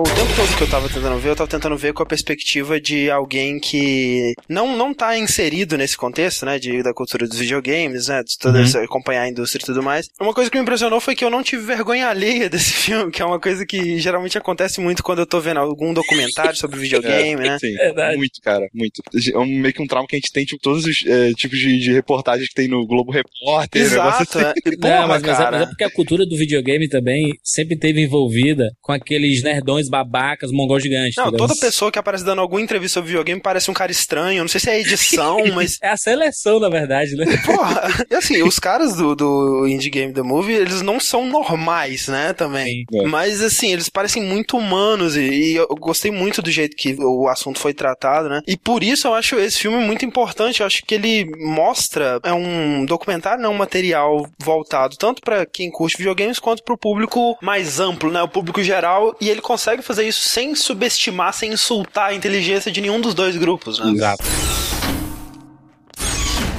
o tempo todo que eu tava tentando ver, eu tava tentando ver com a perspectiva de alguém que não, não tá inserido nesse contexto, né, de, da cultura dos videogames, né, de toda uhum. acompanhar a indústria e tudo mais. Uma coisa que me impressionou foi que eu não tive vergonha alheia desse filme, que é uma coisa que geralmente acontece muito quando eu tô vendo algum documentário sobre videogame, é, né? Sim, é muito, cara, muito. É um, meio que um trauma que a gente tem, tipo, todos os é, tipos de, de reportagens que tem no Globo Repórter. Exato, assim. é. Porra, não, mas, mas, é, mas, é, porque a cultura do videogame também sempre teve envolvida com aqueles nerdões babacas, mongol gigantes. Não, toda pessoa que aparece dando alguma entrevista sobre videogame parece um cara estranho. Não sei se é edição, mas. é a seleção, na verdade, né? Porra, e assim, os caras do, do Indie Game The Movie, eles não são normais, né, também. É. Mas assim, eles parecem muito humanos e, e, eu gostei muito do jeito que o assunto foi tratado, né? E por isso eu acho esse filme muito importante. Eu acho que ele mostra, é um documentário, não um material voltado tanto para quem curte videogames quanto para o público mais amplo, né? O público geral. E ele consegue fazer isso sem subestimar, sem insultar a inteligência de nenhum dos dois grupos, né? Exato.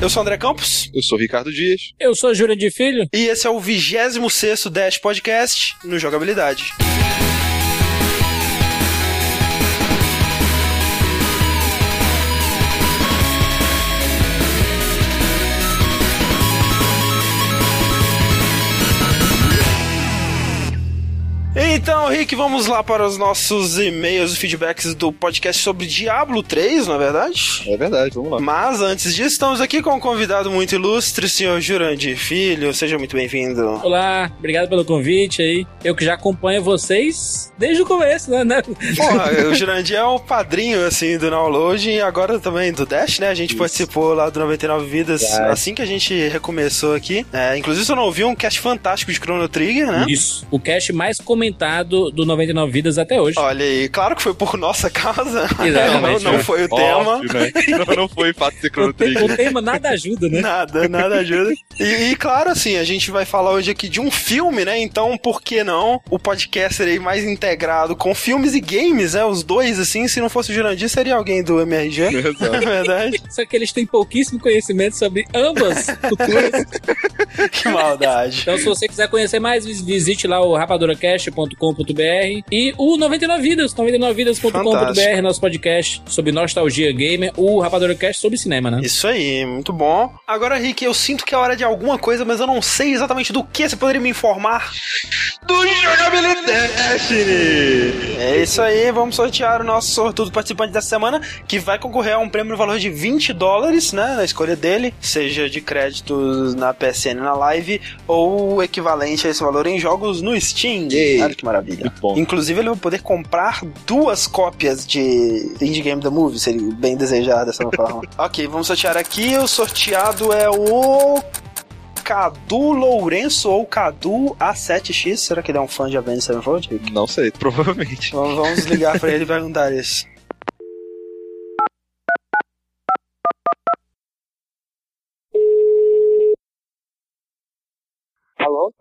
Eu sou André Campos. Eu sou Ricardo Dias. Eu sou Júlia de Filho. E esse é o 26 Dash Podcast no Jogabilidade. Rick, vamos lá para os nossos e-mails e feedbacks do podcast sobre Diablo 3, não é verdade? É verdade, vamos lá. Mas antes disso, estamos aqui com um convidado muito ilustre, senhor Jurandir Filho. Seja muito bem-vindo. Olá, obrigado pelo convite aí. Eu que já acompanho vocês desde o começo, né? né? Porra, o Jurandir é o padrinho, assim, do download e agora também do Dash, né? A gente Isso. participou lá do 99 Vidas é. assim que a gente recomeçou aqui. É, inclusive, eu não ouvi um cast fantástico de Chrono Trigger, né? Isso. O cast mais comentado do, do 99 Vidas até hoje. Olha aí, claro que foi por nossa causa. Exatamente. não, não foi o tema. né? não, não foi o fato de ser Chrono Trigger. O tema nada ajuda, né? Nada, nada ajuda. E, e, claro, assim, a gente vai falar hoje aqui de um filme, né? Então, por que não o podcast aí mais integrado com filmes e games, né? Os dois, assim, se não fosse o Jurandir, seria alguém do MRG. Exato. É verdade. Só que eles têm pouquíssimo conhecimento sobre ambas culturas. que maldade. Então, se você quiser conhecer mais, visite lá o rapaduracast.com .com.br e o 99 Vidas, 99vidas.com.br, nosso podcast sobre nostalgia gamer, o Rapadura Cast sobre cinema, né? Isso aí, muito bom. Agora, Rick, eu sinto que é hora de alguma coisa, mas eu não sei exatamente do que. Você poderia me informar? Do Jogabilidade! É isso aí, vamos sortear o nosso sortudo participante dessa semana, que vai concorrer a um prêmio no valor de 20 dólares, né, na escolha dele, seja de créditos na PSN na live ou equivalente a esse valor em jogos no Steam. Ei. Olha que maravilha. Inclusive, ele vai poder comprar duas cópias de Indie Game The Movie, seria bem desejado dessa forma. ok, vamos sortear aqui. O sorteado é o Cadu Lourenço ou Cadu A7X. Será que ele é um fã de Avenged Sevenfold? Não sei, provavelmente. Vamos, vamos ligar pra ele e perguntar isso.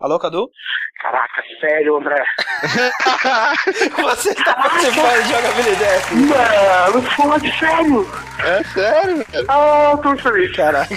Alô? Cadu? Caraca, sério, André. Você está participando de jogabilidade? Mano, fode, sério. É sério, velho? Ah, tô muito feliz. Caraca.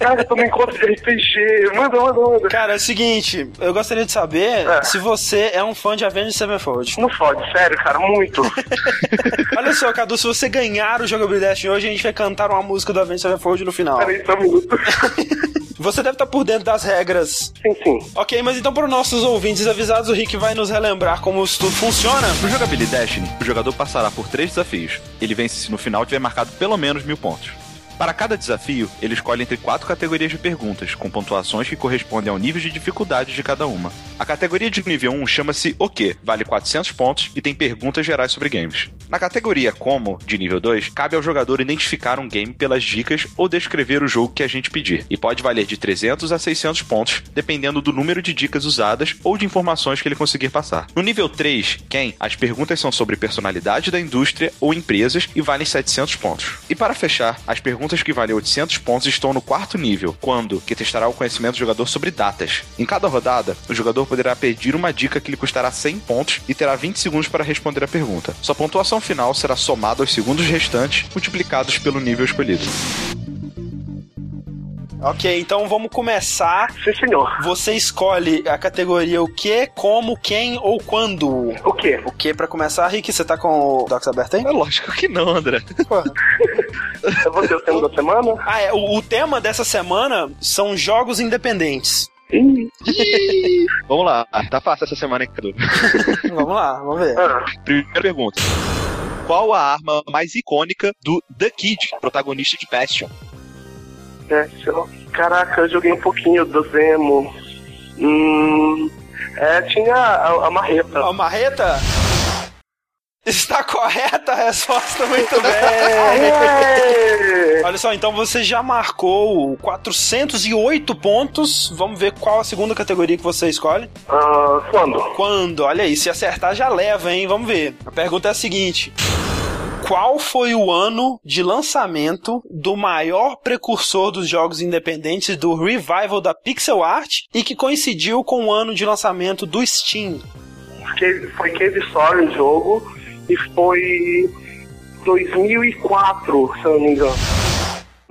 Cara, tô no encontro de RPG. Manda, manda, manda. Cara, é o seguinte, eu gostaria de saber é. se você é um fã de Avenged Sevenfold. Não fode, sério, cara, muito. Olha só, Cadu, se você ganhar o jogabilidade hoje, a gente vai cantar uma música do Avenged Sevenfold no final. Peraí, só um minuto. Você deve estar por dentro das regras. Sim, sim. Ok, mas então para os nossos ouvintes avisados, o Rick vai nos relembrar como isso tudo funciona. No Jogabilidade Destiny, o jogador passará por três desafios. Ele vence se no final tiver marcado pelo menos mil pontos. Para cada desafio, ele escolhe entre quatro categorias de perguntas, com pontuações que correspondem ao nível de dificuldade de cada uma. A categoria de nível 1 chama-se O que, vale 400 pontos e tem perguntas gerais sobre games. Na categoria Como, de nível 2, cabe ao jogador identificar um game pelas dicas ou descrever o jogo que a gente pedir, e pode valer de 300 a 600 pontos, dependendo do número de dicas usadas ou de informações que ele conseguir passar. No nível 3, Quem, as perguntas são sobre personalidade da indústria ou empresas e valem 700 pontos. E para fechar, as perguntas perguntas que valem 800 pontos estão no quarto nível, quando, que testará o conhecimento do jogador sobre datas. Em cada rodada, o jogador poderá pedir uma dica que lhe custará 100 pontos e terá 20 segundos para responder a pergunta. Sua pontuação final será somada aos segundos restantes, multiplicados pelo nível escolhido. Ok, então vamos começar. Sim, senhor. Você escolhe a categoria o que, como, quem ou quando. O quê? O que pra começar, Rick? Você tá com o Docs aberto aí? É lógico que não, André. É você o tema da semana? Ah, é. O, o tema dessa semana são jogos independentes. Ih, Vamos lá. Tá fácil essa semana, hein, Cadu? vamos lá, vamos ver. ah, Primeira pergunta. Qual a arma mais icônica do The Kid, protagonista de Bastion? É, lá. Caraca, eu joguei um pouquinho do Zemo. Hum. É, tinha a, a marreta. A marreta? Está correta a resposta, muito bem. Olha só, então você já marcou 408 pontos. Vamos ver qual a segunda categoria que você escolhe. Ah, quando? Quando? Olha aí, se acertar já leva, hein? Vamos ver. A pergunta é a seguinte: Qual foi o ano de lançamento do maior precursor dos jogos independentes do revival da pixel art e que coincidiu com o ano de lançamento do Steam? Foi Cave Story o jogo e foi 2004, se eu não me engano.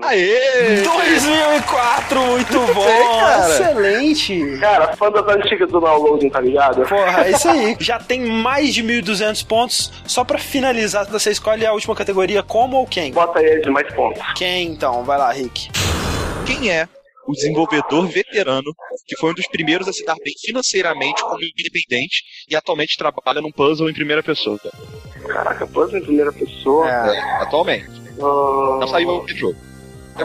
Aê! 2004, muito bom! Sei, cara. Excelente! Cara, fã das antigas do downloading, tá ligado? Porra, é isso aí. Já tem mais de 1.200 pontos. Só pra finalizar, você escolhe a última categoria, como ou quem? Bota aí de mais pontos. Quem então? Vai lá, Rick. Quem é o desenvolvedor veterano que foi um dos primeiros a se dar bem financeiramente como independente e atualmente trabalha num puzzle em primeira pessoa? Caraca, puzzle em primeira pessoa. É. Atualmente. Ah, Não saiu o jogo.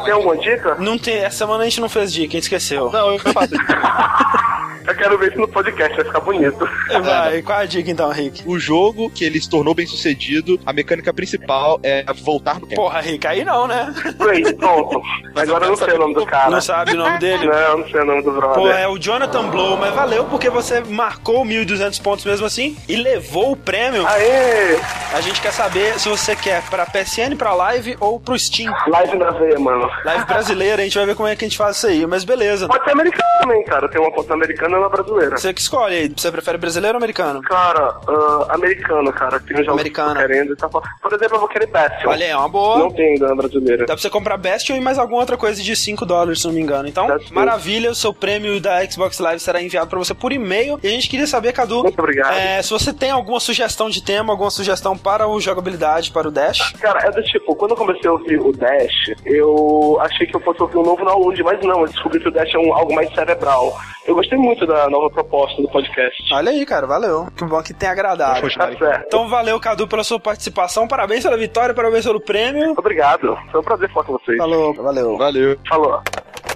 Tem alguma dica? Não tem, essa semana a gente não fez dica, a gente esqueceu. Não, eu faço. Eu quero ver isso no podcast, vai ficar bonito. Vai, qual a dica então, Rick? o jogo que ele se tornou bem sucedido, a mecânica principal é voltar no tempo. Porra, Rick, aí não, né? Play, pronto. Agora eu não sei o nome do cara. Não sabe o nome dele? Não, não sei o nome do Pô, brother. é o Jonathan Blow, mas valeu porque você marcou 1.200 pontos mesmo assim e levou o prêmio. Aê! A gente quer saber se você quer pra PSN, pra Live ou pro Steam. Live na veia, mano. Live brasileira, a gente vai ver como é que a gente faz isso aí, mas beleza. Pode ser americano também, cara. Tem uma conta americana uma brasileira. Você que escolhe aí, você prefere brasileiro ou americano? Cara, ah, americano, cara. Tem que querendo. Tá... Por exemplo, eu vou querer Bastion. Olha é uma boa. Não tem ainda na brasileira. Dá pra você comprar Bastion e mais alguma outra coisa de 5 dólares, se não me engano. Então, That's maravilha, o seu prêmio da Xbox Live será enviado pra você por e-mail. E a gente queria saber, Cadu, Muito obrigado. é, se você tem alguma sugestão de tema, alguma sugestão para o jogabilidade, para o Dash. Cara, é do tipo, quando eu comecei a ouvir o Dash, eu achei que eu fosse ouvir um novo download, mas não, eu descobri que o Dash é um, algo mais cerebral. Eu gostei muito da nova proposta do podcast. Olha aí, cara, valeu. Que bom que tem agradado. Tá certo. Então valeu, Cadu, pela sua participação. Parabéns pela vitória, parabéns pelo prêmio. Obrigado. Foi um prazer falar com vocês. Falou, valeu. Valeu. Falou.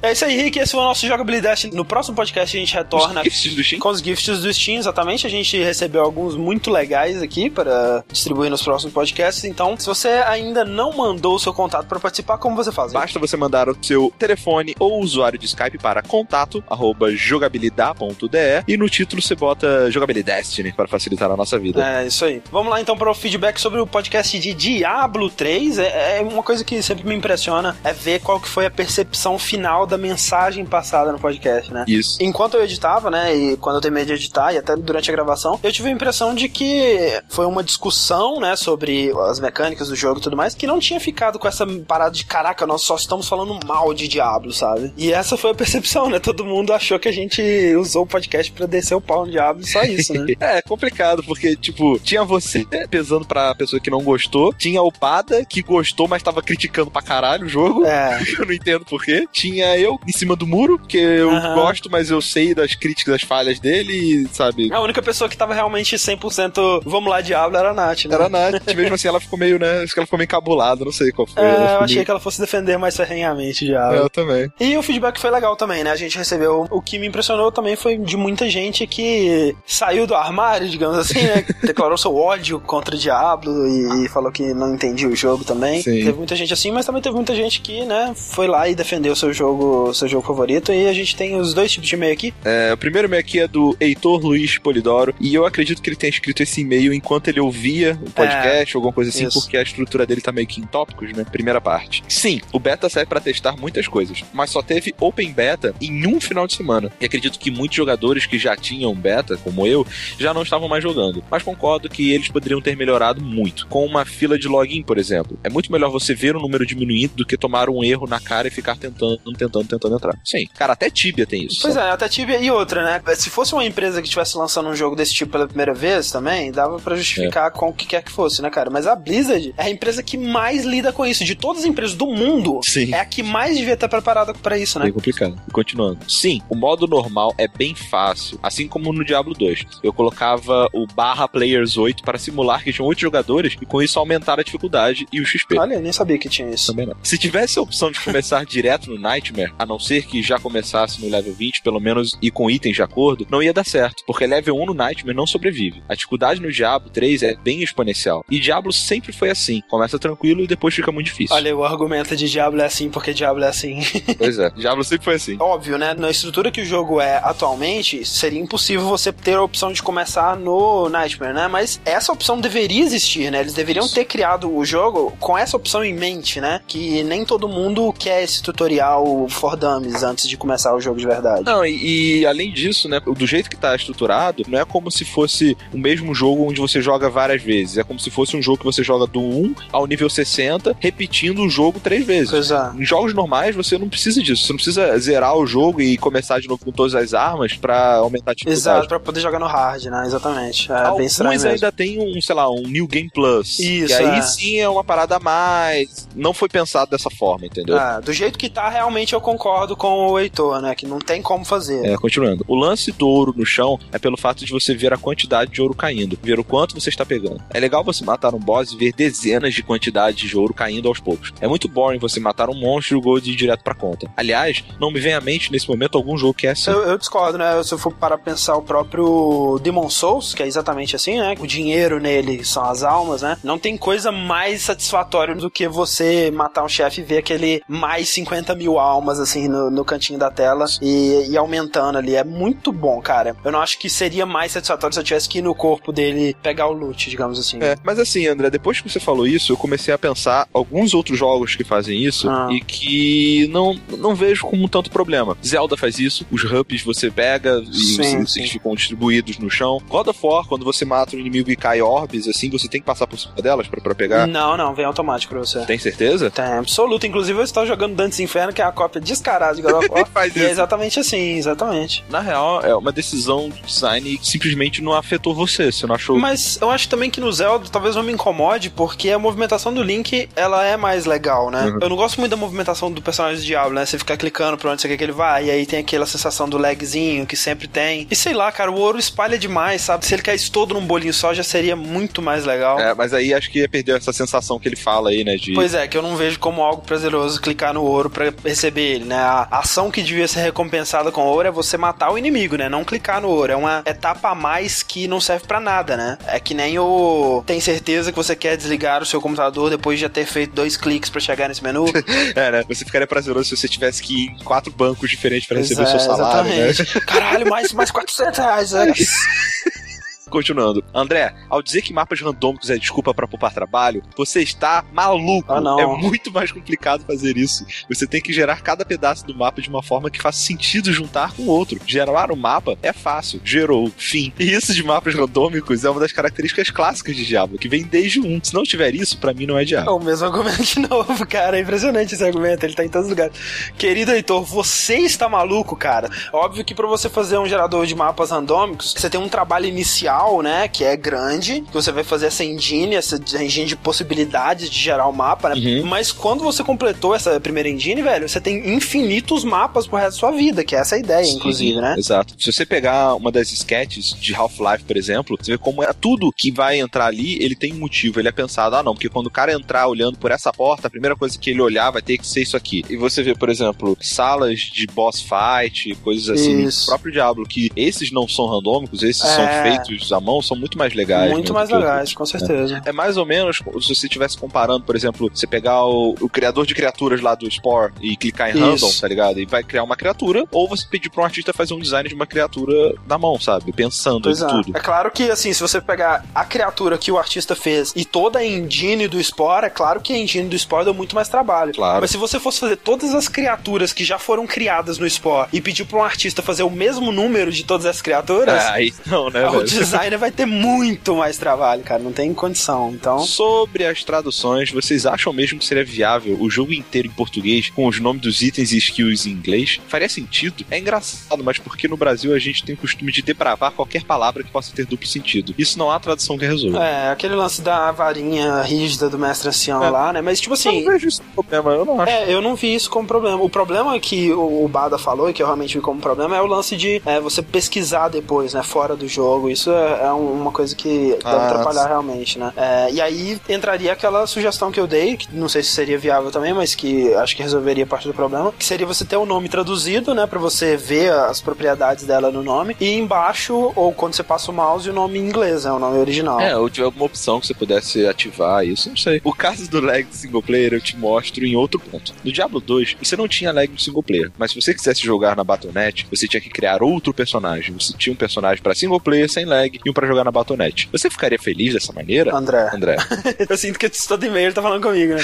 É isso aí, Rick. Esse foi o nosso jogabilidade. No próximo podcast a gente retorna. Gifts do Steam? Com os gifts do Steam, exatamente. A gente recebeu alguns muito legais aqui para distribuir nos próximos podcasts. Então, se você ainda não mandou o seu contato para participar, como você faz? Basta você mandar o seu telefone ou usuário de Skype para contato arroba jogabilidade.de e no título você bota jogabilidade para facilitar a nossa vida. É, isso aí. Vamos lá então para o feedback sobre o podcast de Diablo 3. É, é uma coisa que sempre me impressiona é ver qual que foi a percepção final da mensagem passada no podcast, né? Isso. Enquanto eu editava, né, e quando eu terminei de editar e até durante a gravação, eu tive a impressão de que foi uma discussão, né, sobre as mecânicas do jogo e tudo mais, que não tinha ficado com essa parada de caraca, nós só estamos falando mal de Diablo, sabe? E essa foi a percepção, né? Todo mundo achou que a gente usou o podcast pra descer o pau no Diablo, só isso, né? É, complicado, porque, tipo, tinha você pesando pra pessoa que não gostou, tinha o Pada, que gostou, mas tava criticando pra caralho o jogo. É. Eu não entendo porquê. Tinha eu em cima do muro, porque eu Aham. gosto, mas eu sei das críticas, das falhas dele, e, sabe? A única pessoa que tava realmente 100% vamos lá, Diablo, era a Nath, né? Era a Nath, mesmo assim ela ficou meio, né? Acho que ela ficou meio cabulada, não sei qual foi. É, eu ficou achei meio- que ela fosse defender mais ferrenhamente Diablo. Eu também. E o feedback foi legal também, né? A gente recebeu. O que me impressionou também foi de muita gente que saiu do armário, digamos assim, né? Declarou seu ódio contra o Diablo e, e falou que não entendia o jogo também. Sim. Teve muita gente assim, mas também teve muita gente que, né, foi lá e defendeu o seu jogo, seu jogo favorito. E a gente tem os dois tipos de e-mail aqui. É, o primeiro e-mail aqui é do Heitor Luiz Polidoro, e eu acredito que ele tenha escrito esse e-mail enquanto ele ouvia o podcast ou alguma coisa assim, isso. porque a estrutura dele tá meio que em tópicos, né? Primeira parte. Sim, o beta serve pra testar muitas coisas, mas só teve open beta em um final de semana. E acredito que muitos jogadores que já tinham beta, como eu, já não estavam mais jogando. Mas concordo que eles poderiam ter melhorado muito. Com uma fila de login, por exemplo. É muito melhor você ver o número diminuindo do que tomar um erro na cara e ficar tentando, tentando tentando, tentando entrar. Sim. Cara, até Tibia tem isso. Pois sabe? é, até Tibia e outra, né? Se fosse uma empresa que estivesse lançando um jogo desse tipo pela primeira vez também, dava pra justificar com o que quer que fosse, né, cara? Mas a Blizzard é a empresa que mais lida com isso. De todas as empresas do mundo, Sim. é a que mais devia estar preparada pra isso, né? Bem complicado. E continuando. Sim, o modo normal é bem fácil, assim como no Diablo 2. Eu colocava o barra players 8 para simular que tinham 8 jogadores e com isso aumentar a dificuldade e o XP. Olha, eu nem sabia que tinha isso. Também não. Se tivesse a opção de começar direto no Nightmare, a não ser que já começasse no level 20, pelo menos, e com itens de acordo, não ia dar certo, porque level 1 no Nightmare não sobrevive. A dificuldade no Diablo 3 é bem exponencial. E Diablo sempre foi assim: começa tranquilo e depois fica muito difícil. Olha, o argumento de Diablo é assim porque Diablo é assim. Pois é, Diablo sempre foi assim. Óbvio, né? Na estrutura que o jogo é atualmente, seria impossível você ter a opção de começar no Nightmare, né? Mas essa opção deveria existir, né? Eles deveriam ter criado o jogo com essa opção em mente, né? Que nem todo mundo quer esse tutorial for dummies antes de começar o jogo de verdade. Não, e, e além disso, né, do jeito que tá estruturado, não é como se fosse o mesmo jogo onde você joga várias vezes. É como se fosse um jogo que você joga do 1 ao nível 60, repetindo o jogo três vezes. Pois é. Em jogos normais, você não precisa disso. Você não precisa zerar o jogo e começar de novo com todas as armas pra aumentar a dificuldade. Exato, pra poder jogar no hard, né? Exatamente. É bem Alguns estranho mesmo. ainda tem um, sei lá, um New Game Plus. Isso, E aí é. sim é uma parada a mais. Não foi pensado dessa forma, entendeu? Ah, do jeito que tá, realmente eu concordo com o Heitor, né? Que não tem como fazer. É, continuando. O lance do ouro no chão é pelo fato de você ver a quantidade de ouro caindo, ver o quanto você está pegando. É legal você matar um boss e ver dezenas de quantidades de ouro caindo aos poucos. É muito boring você matar um monstro e o gold ir direto pra conta. Aliás, não me vem à mente nesse momento algum jogo que é assim. Eu, eu discordo, né? Se eu for para pensar o próprio Demon Souls, que é exatamente assim, né? O dinheiro nele são as almas, né? Não tem coisa mais satisfatória do que você matar um chefe e ver aquele mais 50 mil almas, assim, no, no cantinho da tela e, e aumentando ali. É muito bom, cara. Eu não acho que seria mais satisfatório se eu tivesse que ir no corpo dele pegar o loot, digamos assim. É, mas assim, André, depois que você falou isso, eu comecei a pensar alguns outros jogos que fazem isso Ah. e que não, não vejo como tanto problema. Zelda faz isso, os hubs você pega e Sim, ficam distribuídos no chão. God of War, quando você mata um inimigo e cai orbes, assim, você tem que passar por cima delas pra, pra pegar. Não, não, vem automático pra você. Tem certeza? Tem, absoluto. Inclusive, eu estou jogando Dantes Inferno, que é a cópia descarada de God of War. Faz e é isso. exatamente assim, exatamente. Na real, é uma decisão de design que simplesmente não afetou você. Você não achou. Mas eu acho também que no Zelda talvez não me incomode, porque a movimentação do Link, ela é mais legal, né? Uhum. Eu não gosto muito da movimentação do personagem do Diablo, né? Você ficar clicando pra onde você quer que ele vá, e aí tem aquela sensação do lagzinho que sempre tem. E sei lá, cara, o ouro espalha demais, sabe? Se ele caísse todo num bolinho só, já seria muito mais legal. É, mas aí acho que ia perder essa sensação que ele fala aí, né? De. Pois é, que eu não vejo como algo prazeroso clicar no ouro pra receber ele, né? A ação que devia ser recompensada com ouro é você matar o inimigo, né? Não clicar no ouro. É uma etapa a mais que não serve pra nada, né? É que nem o. Tem certeza que você quer desligar o seu computador depois de já ter feito dois cliques pra chegar nesse menu? É, né? Você ficaria prazeroso se você tivesse que ir em quatro bancos diferentes pra Pois receber é, seu salário, né? exatamente. Caralho, mais, mais 400 reais. né? Continuando. André, ao dizer que mapas randômicos é desculpa pra poupar trabalho, você está maluco. Ah, não. É muito mais complicado fazer isso. Você tem que gerar cada pedaço do mapa de uma forma que faça sentido juntar com o outro. Gerar um mapa é fácil. Gerou. Fim. E isso de mapas randômicos é uma das características clássicas de Diablo, que vem desde o 1. Se não tiver isso, pra mim não é É Diablo. o mesmo argumento de novo, cara. É impressionante esse argumento. Ele tá em todos os lugares. Querido Heitor, você está maluco, cara. Óbvio que pra você fazer um gerador de mapas randômicos, você tem um trabalho inicial, né? Que é grande. Que você vai fazer essa engine, essa engine de possibilidades de gerar o mapa, né? Uhum. Mas quando você completou essa primeira engine, velho, você tem infinitos mapas pro resto da sua vida, que é essa a ideia, Sim, inclusive, né? Exato. Se você pegar uma das sketches de Half-Life, por exemplo, você vê como é tudo que vai entrar ali, ele tem um motivo. Ele é pensado, ah, não, porque quando o cara entrar olhando por essa porta, a primeira coisa que ele olhar vai ter que ser isso aqui. E você vê, por exemplo, salas de boss fight, coisas assim, Isso. próprio Diablo, que esses não são randômicos, esses É. são feitos à mão, são muito mais legais. Muito né, mais legais, com certeza. É mais ou menos se você estivesse comparando, por exemplo, você pegar o, o criador de criaturas lá do Spore e clicar em Isso. random, tá ligado? E vai criar uma criatura, ou você pedir pra um artista fazer um design de uma criatura na mão, sabe? Pensando em é. tudo. É claro que, assim, se você pegar a criatura que o artista fez e toda a engine do Spore, é claro que a engine do Spore deu muito mais trabalho. Claro. Mas se você fosse fazer todas as criaturas que já foram criadas no Spore e pedir pra um artista fazer o mesmo número de todas as criaturas, Ah, aí não, né, o velho? Designer vai ter muito mais trabalho, cara. Não tem condição. Então. Sobre as traduções, vocês acham mesmo que seria viável o jogo inteiro em português com os nomes dos itens e skills em inglês? Faria sentido? É engraçado, mas porque no Brasil a gente tem o costume de depravar qualquer palavra que possa ter duplo sentido. Isso não há tradução que resolva. É, aquele lance da varinha rígida do mestre ancião é. lá, né? Mas, tipo assim. Eu não vejo isso como problema, eu não acho. É, eu não vi isso como problema. O problema que o Bada falou, e que eu realmente vi como problema, é o lance de é, você pesquisar depois, né? Fora do jogo. Isso é, é uma coisa que deve ah, atrapalhar sim. realmente, né? É, e aí entraria aquela sugestão que eu dei, que não sei se seria viável também, mas que acho que resolveria parte do problema, que seria você ter o nome traduzido, né? Pra você ver as propriedades dela no nome, e embaixo, ou quando você passa o mouse, o nome em inglês, né? O nome original. É, ou tiver alguma opção que você pudesse ativar isso, não sei. O caso do lag single player eu te mostro em outro ponto. No Diablo 2, você não tinha lag no single player, mas se você quisesse jogar na Battle.net, você tinha que criar outro personagem. Você tinha um personagem para single player sem lag e um para jogar na Battle.net. Você ficaria feliz dessa maneira? André. André. eu sinto que todo e-mail tá falando comigo, né?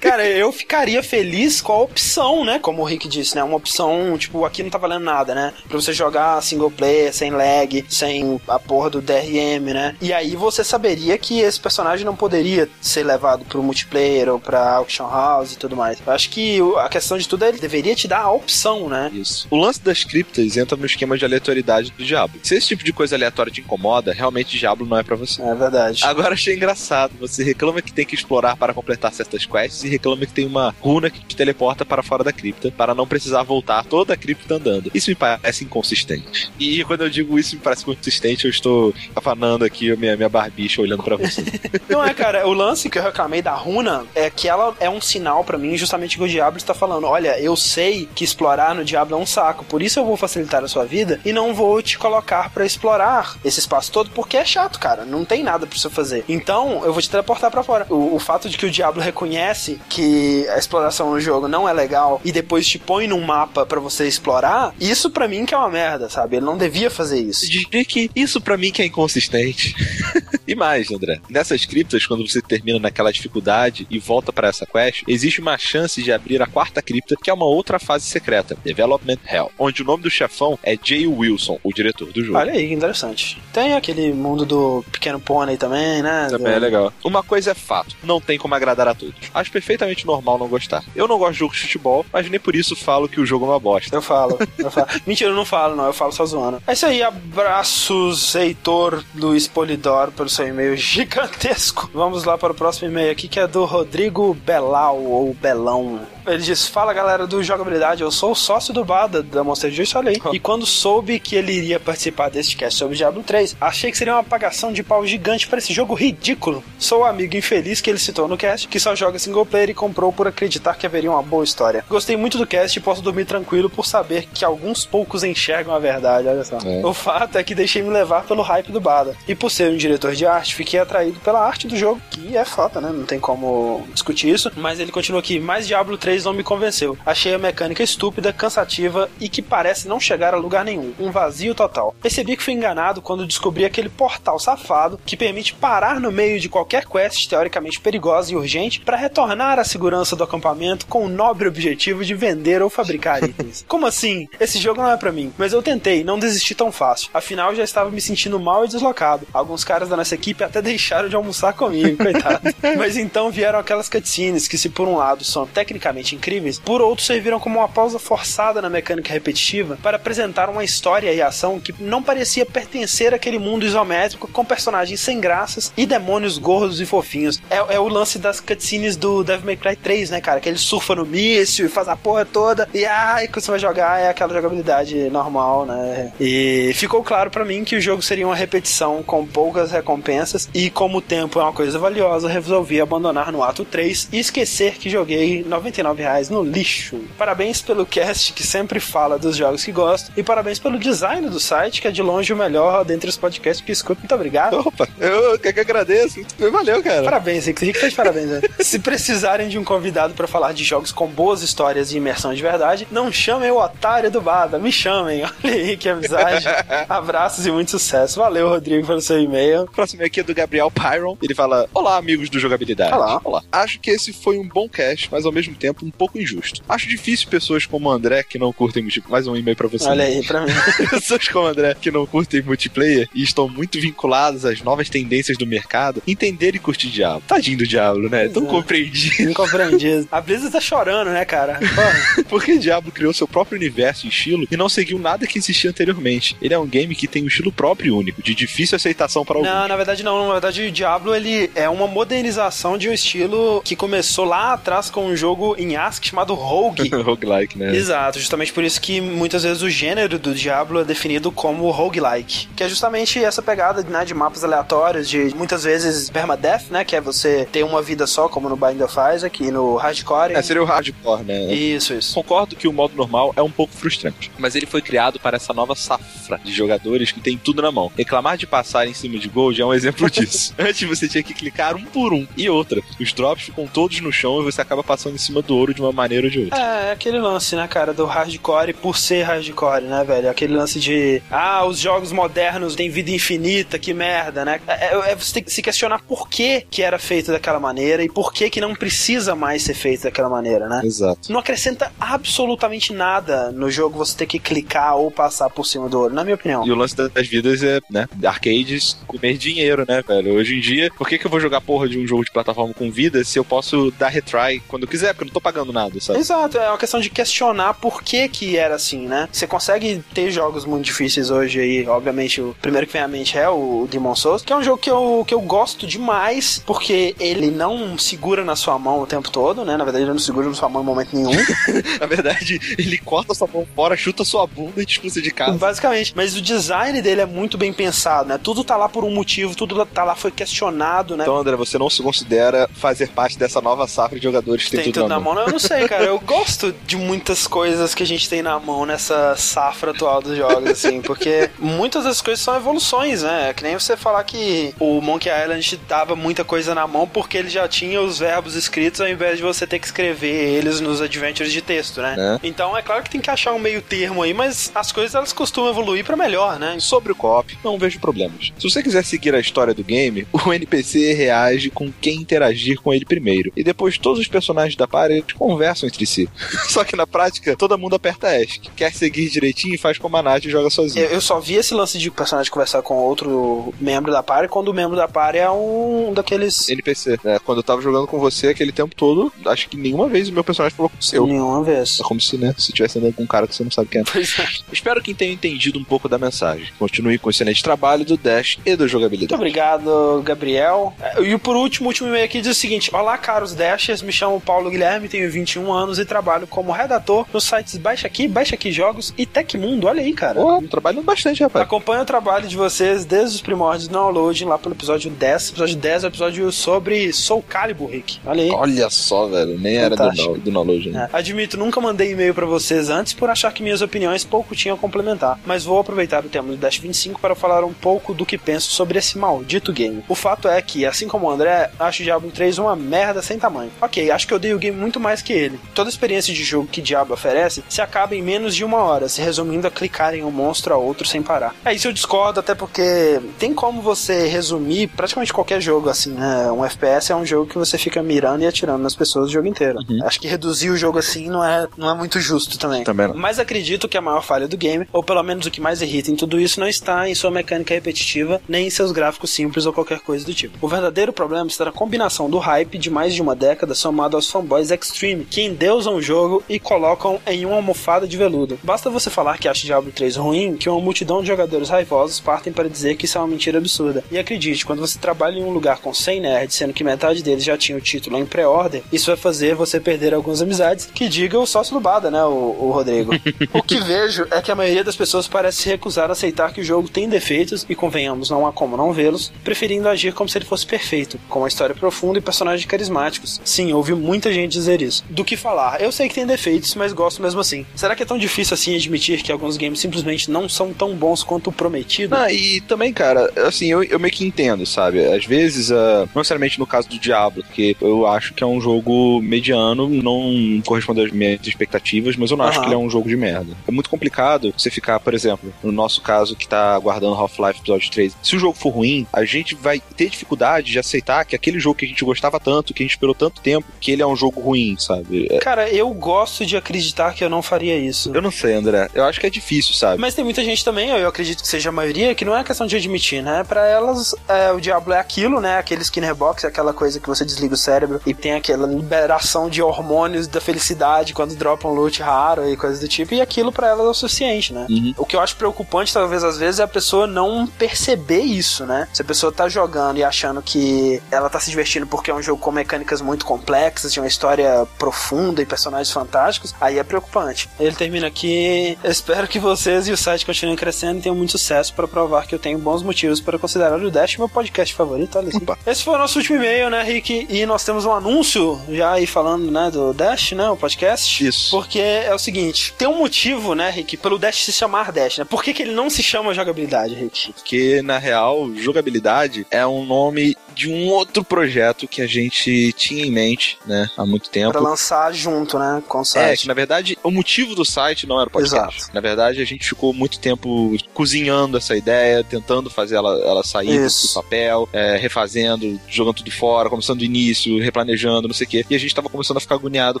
Cara, eu ficaria feliz com a opção, né? Como o Rick disse, né? Uma opção, tipo, aqui não tá valendo nada, né? Pra você jogar single player, sem lag, sem a porra do DRM, né? E aí você saberia que esse personagem não poderia ser levado pro multiplayer ou pra auction house e tudo mais. Eu acho que a questão de tudo é ele deveria te dar a opção, né? Isso. O lance das criptas entra no esquema de aleatoriedade do Diablo. Se esse tipo de coisa aleatória te incomoda, realmente Diablo não é para você. É verdade. Agora achei engraçado. Você reclama que tem que explorar para completar certas quests e reclama que tem uma runa que te teleporta para fora da cripta para não precisar voltar toda a cripta andando. Isso me parece inconsistente. E quando eu digo isso me parece consistente, eu estou afanando aqui a minha, minha barbicha olhando para você. não é, cara. O lance que eu reclamei da runa é que ela é um sinal para mim justamente que o Diablo está falando: olha, eu sei que explorar no Diablo é um saco, por isso eu vou facilitar a sua vida e não vou te colocar para explorar esse espaço todo porque é chato, cara. Não tem nada para você fazer. Então eu vou te teleportar para fora. O, o, fato de que o Diablo reconhece que a exploração no jogo não é legal e depois te põe num mapa para você explorar, isso para mim que é uma merda, sabe? Ele não devia fazer isso. Dizer que isso para mim que é inconsistente. e mais, André, nessas criptas, quando você termina naquela dificuldade e volta para essa quest, existe uma chance de abrir a quarta cripta, que é uma outra fase secreta, Development Hell, onde o nome do chefão é Jay Wilson, o diretor do jogo. Olha aí, que interessante. Tem aquele mundo do Pequeno Pônei também, né? Também do... é legal. Uma coisa é fato, não tem como agradar a todos. Acho perfeitamente normal não gostar. Eu não gosto de jogo de futebol, mas nem por isso falo que o jogo é uma bosta. Eu falo, eu falo. Mentira, eu não falo, não, eu falo só zoando. É isso aí, abraços, Heitor Luiz Polidoro, pelo seu e-mail gigantesco. Vamos lá para o próximo e-mail aqui, que é do Rodrigo Belau, ou Belão. Ele diz: Fala galera do Jogabilidade, eu sou o sócio do Bada da Monster Juice, olha aí. E quando soube que ele iria participar deste cast sobre Diablo 3, achei que seria uma apagação de pau gigante para esse jogo ridículo. Sou o amigo infeliz que ele citou no cast, que só joga single player e comprou por acreditar que haveria uma boa história. Gostei muito do cast e posso dormir tranquilo por saber que alguns poucos enxergam a verdade, olha só. É. O fato é que deixei me levar pelo hype do Bada. E por ser um diretor de arte, fiquei atraído pela arte do jogo, que é foda, né? Não tem como discutir isso. Mas ele continua aqui: mais Diablo 3 3 não me convenceu. Achei a mecânica estúpida, cansativa e que parece não chegar a lugar nenhum. Um vazio total. Percebi que fui enganado quando descobri aquele portal safado que permite parar no meio de qualquer quest teoricamente perigosa e urgente para retornar à segurança do acampamento com o nobre objetivo de vender ou fabricar itens. Como assim? Esse jogo não é para mim. Mas eu tentei, não desisti tão fácil. Afinal, já estava me sentindo mal e deslocado. Alguns caras da nossa equipe até deixaram de almoçar comigo, coitado. Mas então vieram aquelas cutscenes que, se por um lado são tecnicamente incríveis, por outro serviram como uma pausa forçada na mecânica repetitiva para apresentar uma história e ação que não parecia pertencer àquele mundo isométrico com personagens sem graças e demônios gordos e fofinhos. É, é o lance das cutscenes do Devil May Cry 3, né, cara? Que ele surfa no míssil e faz a porra toda e ai, quando você vai jogar é aquela jogabilidade normal, né? E ficou claro para mim que o jogo seria uma repetição com poucas recompensas e como o tempo é uma coisa valiosa, resolvi abandonar no ato 3 e esquecer que joguei 99 reais no lixo. Parabéns pelo cast que sempre fala dos jogos que gosto e parabéns pelo design do site, que é de longe o melhor dentre os podcasts que escuto. Muito obrigado. Opa, eu que agradeço. Valeu, cara. Parabéns, Rick. Rick tá de parabéns. Né? Se precisarem de um convidado para falar de jogos com boas histórias e imersão de verdade, não chamem o otário do Bada, me chamem. Olha aí que amizade. Abraços e muito sucesso. Valeu, Rodrigo, pelo seu e-mail. próximo e-mail aqui é do Gabriel Pyron. Ele fala: Olá, amigos do Jogabilidade. Olá. Olá. Acho que esse foi um bom cast, mas ao mesmo tempo um pouco injusto. Acho difícil pessoas como o André, que não curtem multiplayer. Mais um e-mail pra você. Olha aí, pra mim. pessoas como o André, que não curtem multiplayer e estão muito vinculadas às novas tendências do mercado, entender e curtir Diablo. Tadinho do Diablo, né? Tão Exato. compreendido. Incompreendido. A Blizzard tá chorando, né, cara? Porque Diablo criou seu próprio universo e estilo e não seguiu nada que existia anteriormente. Ele é um game que tem um estilo próprio e único, de difícil aceitação para alguns. Não, na verdade não. Na verdade, o Diablo ele é uma modernização de um estilo que começou lá atrás com um jogo em ASCII chamado Rogue. Roguelike, né? Exato, justamente por isso que muitas vezes o gênero do Diablo é definido como roguelike, que é justamente essa pegada né, de mapas aleatórios, de muitas vezes permadeath, né, que é você ter uma vida só, como no Bind of Isaac e no Hardcore. É, seria o hardcore, né? Isso, isso. Concordo que o modo normal é um pouco frustrante, mas ele foi criado para essa nova safra de jogadores que tem tudo na mão. Reclamar de passar em cima de Gold é um exemplo disso. Antes você tinha que clicar um por um. E outra, os drops ficam todos no chão e você acaba passando em cima do ouro de uma maneira ou de outra. É, é aquele lance, né, cara, do hardcore por ser hardcore, né, velho? Aquele lance de, ah, os jogos modernos têm vida infinita, que merda, né? É, é- é você tem que se questionar por que que era feito daquela maneira e por que que não precisa mais ser feito daquela maneira, né? Exato. Não acrescenta absolutamente nada no jogo você ter que clicar ou passar por cima do ouro, na minha opinião. E o lance das vidas é, né, arcades comer dinheiro, né, velho? Hoje em dia, por que, que eu vou jogar porra de um jogo de plataforma com vida se eu posso dar retry quando eu quiser, porque eu não tô pagando nada, sabe? Exato, é uma questão de questionar por que que era assim, né? Você consegue ter jogos muito difíceis hoje aí, obviamente o primeiro que vem à mente é o Demon Souls, que é um jogo que eu, que eu gosto demais, porque ele não segura na sua mão o tempo todo, né? Na verdade ele não segura na sua mão em momento nenhum. Na verdade, ele corta sua mão fora, chuta sua bunda e te expulsa de casa. Basicamente, mas o design dele é muito bem pensado, né? Tudo tá lá por um motivo, tudo tá lá foi questionado, né? Então, André, você não se considera fazer parte dessa nova safra de jogadores que tem, tem tudo na mão. Eu não sei, cara. Eu gosto de muitas coisas que a gente tem na mão nessa safra atual dos jogos, assim, porque muitas das coisas são evoluções, né? É que nem você falar que o Monkey Island dava muita coisa na mão porque ele já tinha os verbos escritos ao invés de você ter que escrever eles nos adventures de texto, né? É. Então é claro que tem que achar um meio termo aí, mas as coisas elas costumam evoluir pra melhor, né? Sobre o co-op, não vejo problemas. Se você quiser seguir a história do game, o NPC reage com quem interagir com ele primeiro. E depois todos os personagens da party conversam entre si. Só que na prática, todo mundo aperta ESC. Quer seguir direitinho e faz como a Nath e joga sozinho. Eu, eu só vi esse lance de o personagem conversar com outro membro da party quando o membro da party é um daqueles. NPC, né? Quando eu tava jogando com você aquele tempo todo, acho que nenhuma vez o meu personagem falou com o seu. Nenhuma vez. É como se, né, se tivesse andando com um cara que você não sabe quem é. Pois é. Espero que tenham entendido um pouco da mensagem. Continue com o excelente trabalho do Dash e da jogabilidade. Muito obrigado, Gabriel. É, E por último, o último e-mail aqui diz o seguinte: Olá, caros Dashers, me chamo Paulo Guilherme, tenho 21 anos e trabalho como redator nos sites Baixa Aqui, Baixa Aqui Jogos e Tecmundo. Olha aí, cara. Pô, trabalhando bastante, rapaz. Acompanho o trabalho de vocês desde os primórdios do downloading lá pelo episódio 10. Episódio 10 é o episódio sobre Soul Calibur, Rick. Olha aí. Olha só, velho. Nem era do, Fantástico. do download, né? É, Admito, nunca mandei e-mail pra vocês antes por achar que minhas opiniões pouco tinham a complementar, mas vou aproveitar o tema do Dash 25 para falar um pouco do que penso sobre esse maldito game. O fato é que, assim como o André, acho Diablo 3 uma merda sem tamanho. Ok, acho que eu dei o game muito mais que ele. Toda a experiência de jogo que Diablo oferece se acaba em menos de uma hora, se resumindo a clicar em um monstro a outro sem parar. É isso eu discordo, até porque tem como você resumir praticamente qualquer jogo assim, né? Um FPS é um jogo que você fica mirando e atirando nas pessoas o jogo inteiro. Acho que reduzir o jogo assim não é, não é muito justo também. Também não. Mas acredito que a maior falha do game, ou pelo menos o que mais irrita em tudo isso, não está em sua mecânica repetitiva, nem em seus gráficos simples ou qualquer coisa do tipo. O verdadeiro problema está na combinação do hype de mais de uma década somado aos fanboys extreme, que endeusam o jogo e colocam em uma almofada de veludo. Basta você falar que acha Diablo 3 ruim, que uma multidão de jogadores raivosos partem para dizer que isso é uma mentira absurda. E acredite, quando você trabalha em um lugar com 100 nerds, sendo que metade deles já tinha o título em pré-order, isso vai fazer você perder algumas amizades, que diga o sócio Lubada, né, o, o Rodrigo. o que vejo é que a maioria das pessoas parece se recusar a aceitar que o jogo tem defeitos, e convenhamos, não há como não vê-los, preferindo agir como se ele fosse perfeito, com uma história profunda e personagens carismáticos. Sim, ouvi muita gente dizer Do que falar, eu sei que tem defeitos, mas gosto mesmo assim. Será que é tão difícil assim admitir que alguns games simplesmente não são tão bons quanto o prometido? Ah, e também, cara, assim, eu, eu meio que entendo, sabe? Às vezes, ah, não necessariamente no caso do Diablo, que eu acho que é um jogo mediano, não corresponde às minhas expectativas, mas eu não acho Aham. que ele é um jogo de merda. É muito complicado você ficar, por exemplo, no nosso caso que tá aguardando Half-Life episódio 3. Se o jogo for ruim, a gente vai ter dificuldade de aceitar que aquele jogo que a gente gostava tanto, que a gente esperou tanto tempo, que ele é um jogo ruim. Mim, sabe? É... Cara, eu gosto de acreditar que eu não faria isso. Eu não sei, André. Eu acho que é difícil, sabe? Mas tem muita gente também, eu acredito que seja a maioria, que não é questão de admitir, né? Pra elas, é, o Diablo é aquilo, né? Aquele skinner box, aquela coisa que você desliga o cérebro e tem aquela liberação de hormônios da felicidade quando dropa um loot raro e coisas do tipo. E aquilo para elas é o suficiente, né? Uhum. O que eu acho preocupante, talvez, às vezes, é a pessoa não perceber isso, né? Se a pessoa tá jogando e achando que ela tá se divertindo porque é um jogo com mecânicas muito complexas, de uma história profunda e personagens fantásticos, aí é preocupante. Ele termina aqui. Espero que vocês e o site continuem crescendo e tenham muito sucesso para provar que eu tenho bons motivos para considerar o Dash meu podcast favorito. Olha assim. Esse foi o nosso último e-mail, né, Rick? E nós temos um anúncio já aí falando, né, do Dash, né, o podcast. Isso. Porque é o seguinte, tem um motivo, né, Rick, pelo Dash se chamar Dash, né? Por que, que ele não se chama jogabilidade, Rick? Porque, na real, jogabilidade é um nome de um outro projeto que a gente tinha em mente, né, há muito tempo. Pra lançar junto, né, com o site. É, que na verdade o motivo do site não era o podcast. Exato. Na verdade a gente ficou muito tempo cozinhando essa ideia, tentando fazer ela, ela sair Isso. do papel, é, refazendo, jogando tudo fora, começando do início, replanejando, não sei o quê. E a gente tava começando a ficar agoniado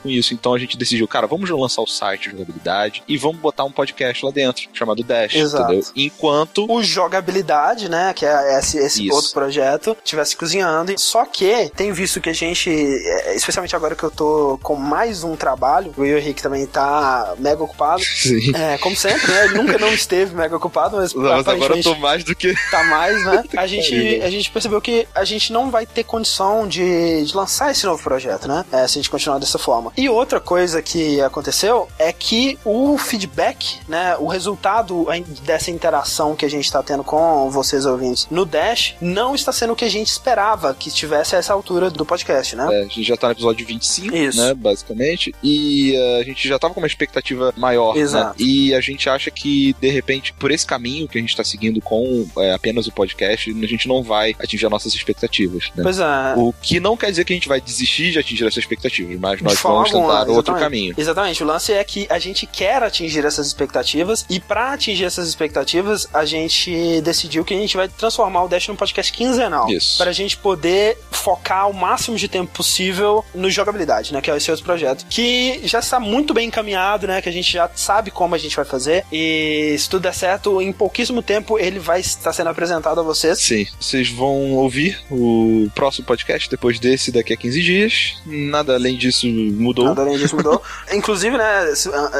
com isso, então a gente decidiu, cara, vamos lançar o site de jogabilidade e vamos botar um podcast lá dentro, chamado Dash, Exato. entendeu? Enquanto... O jogabilidade, né, que é esse, esse outro projeto, tivesse cozinhando. Só que tem visto que a gente, é, especialmente agora que eu tô com mais um trabalho, o Henrique também tá mega ocupado. Sim. É, como sempre, né? Ele nunca não esteve mega ocupado, mas, agora eu tô mais do que. Tá mais, né? A gente, a gente percebeu que a gente não vai ter condição de, de lançar esse novo projeto, né? É, se a gente continuar dessa forma. E outra coisa que aconteceu é que o feedback, né? O resultado dessa interação que a gente tá tendo com vocês ouvintes no Dash não está sendo o que a gente esperava esperava que estivesse a essa altura do podcast, né? É, a gente já tá no episódio 25, Isso. né, basicamente, e uh, a gente já tava com uma expectativa maior, né? Exato. Né? E a gente acha que, de repente, por esse caminho que a gente tá seguindo com é, apenas o podcast, a gente não vai atingir as nossas expectativas, né? Pois é. O que não quer dizer que a gente vai desistir de atingir essas expectativas, mas nós vamos tentar outro caminho. Exatamente. O lance é que a gente quer atingir essas expectativas e para atingir essas expectativas, a gente decidiu que a gente vai transformar o Dash num podcast quinzenal. Isso. Pra gente gente poder focar o máximo de tempo possível no jogabilidade, né? Que é esse outro projeto. Que já está muito bem encaminhado, né? Que a gente já sabe como a gente vai fazer. E se tudo der certo, em pouquíssimo tempo ele vai estar sendo apresentado a vocês. Sim. Vocês vão ouvir o próximo podcast depois desse daqui a 15 dias. Nada além disso mudou. Nada além disso mudou. Inclusive, né?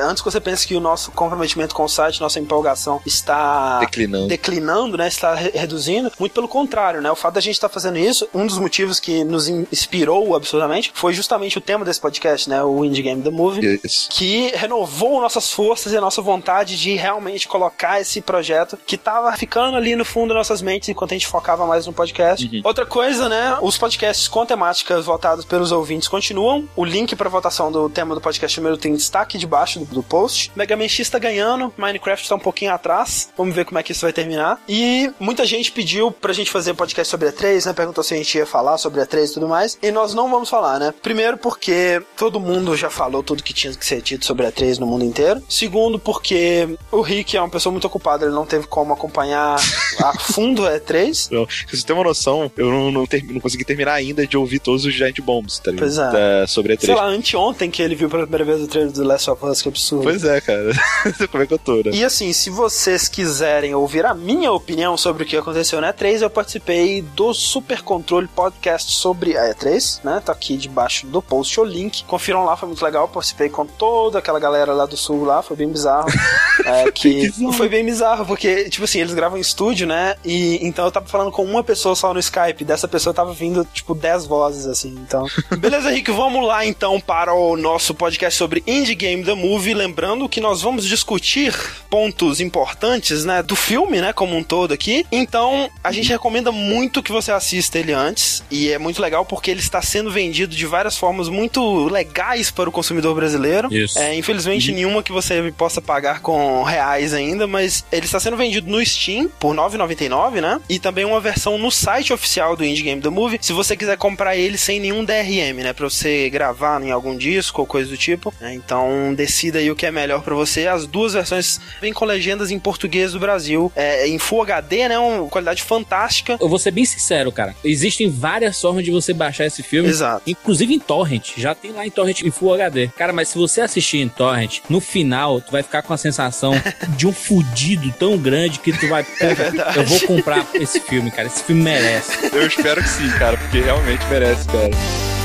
Antes que você pense que o nosso comprometimento com o site, nossa empolgação está declinando, declinando né? Está reduzindo. Muito pelo contrário, né? O fato da gente estar fazendo isso, um dos motivos que nos inspirou absurdamente foi justamente o tema desse podcast, né? O Indie Game The Movie, yes. que renovou nossas forças e a nossa vontade de realmente colocar esse projeto que tava ficando ali no fundo das nossas mentes enquanto a gente focava mais no podcast. Uhum. Outra coisa, né? Os podcasts com temáticas votadas pelos ouvintes continuam. O link para votação do tema do podcast número tem destaque debaixo do, do post. Mega Man X tá ganhando, Minecraft tá um pouquinho atrás. Vamos ver como é que isso vai terminar. E muita gente pediu pra gente fazer podcast sobre a 3, né? Perguntou se a gente ia falar sobre a 3 e tudo mais. E nós não vamos falar, né? Primeiro, porque todo mundo já falou tudo que tinha que ser dito sobre a 3 no mundo inteiro. Segundo, porque o Rick é uma pessoa muito ocupada, ele não teve como acompanhar a fundo a E3. Não, você tem uma noção, eu não, não, ter, não, consegui terminar ainda de ouvir todos os Giant Bombs, tá ligado? Pois é. Da, sobre a 3. Sei lá, anteontem que ele viu pela primeira vez o trailer do Last of Us, que absurdo. Pois é, cara. como é que eu tô, né? E assim, se vocês quiserem ouvir a minha opinião sobre o que aconteceu na E3, eu participei do Super Controle podcast sobre a E3, né? Tá aqui debaixo do post o link. Confiram lá, foi muito legal. Participei com toda aquela galera lá do sul lá, foi bem bizarro. é, que foi bem bizarro, porque, tipo assim, eles gravam em estúdio, né? E então eu tava falando com uma pessoa só no Skype, dessa pessoa tava vindo, tipo, 10 vozes, assim, então. Beleza, Rick, vamos lá então para o nosso podcast sobre Indie Game The Movie. Lembrando que nós vamos discutir pontos importantes, né, do filme, né, como um todo aqui. Então, a gente recomenda muito que você assista ele antes. E é muito legal porque ele está sendo vendido de várias formas muito legais para o consumidor brasileiro. Isso. É, infelizmente, uhum. nenhuma que você possa pagar com reais ainda, mas ele está sendo vendido no Steam por R$ 9,99, né? E também uma versão no site oficial do Indie Game The Movie, se você quiser comprar ele sem nenhum DRM, né? Pra você gravar em algum disco ou coisa do tipo. Né? Então, decida aí o que é melhor para você. As duas versões vêm com legendas em português do Brasil, é, em Full HD, né? Uma qualidade fantástica. Eu vou ser bem sincero, cara. Cara. Existem várias formas de você baixar esse filme. Exato. Inclusive em torrent. Já tem lá em torrent em Full HD. Cara, mas se você assistir em torrent, no final, tu vai ficar com a sensação de um fudido tão grande que tu vai... É eu vou comprar esse filme, cara. Esse filme merece. Eu espero que sim, cara, porque realmente merece, cara.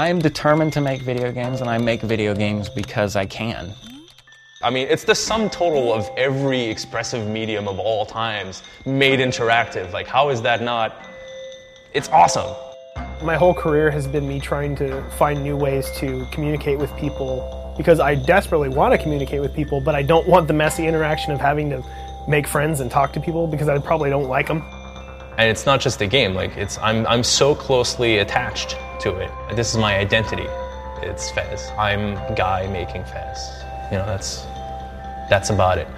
I am determined to make video games, and I make video games because I can. I mean, it's the sum total of every expressive medium of all times made interactive. Like, how is that not? It's awesome. My whole career has been me trying to find new ways to communicate with people because I desperately want to communicate with people, but I don't want the messy interaction of having to make friends and talk to people because I probably don't like them. And it's not just a game. Like, it's I'm I'm so closely attached to it. This is my identity. It's Fez. I'm Guy making Fez. You know, that's that's about it.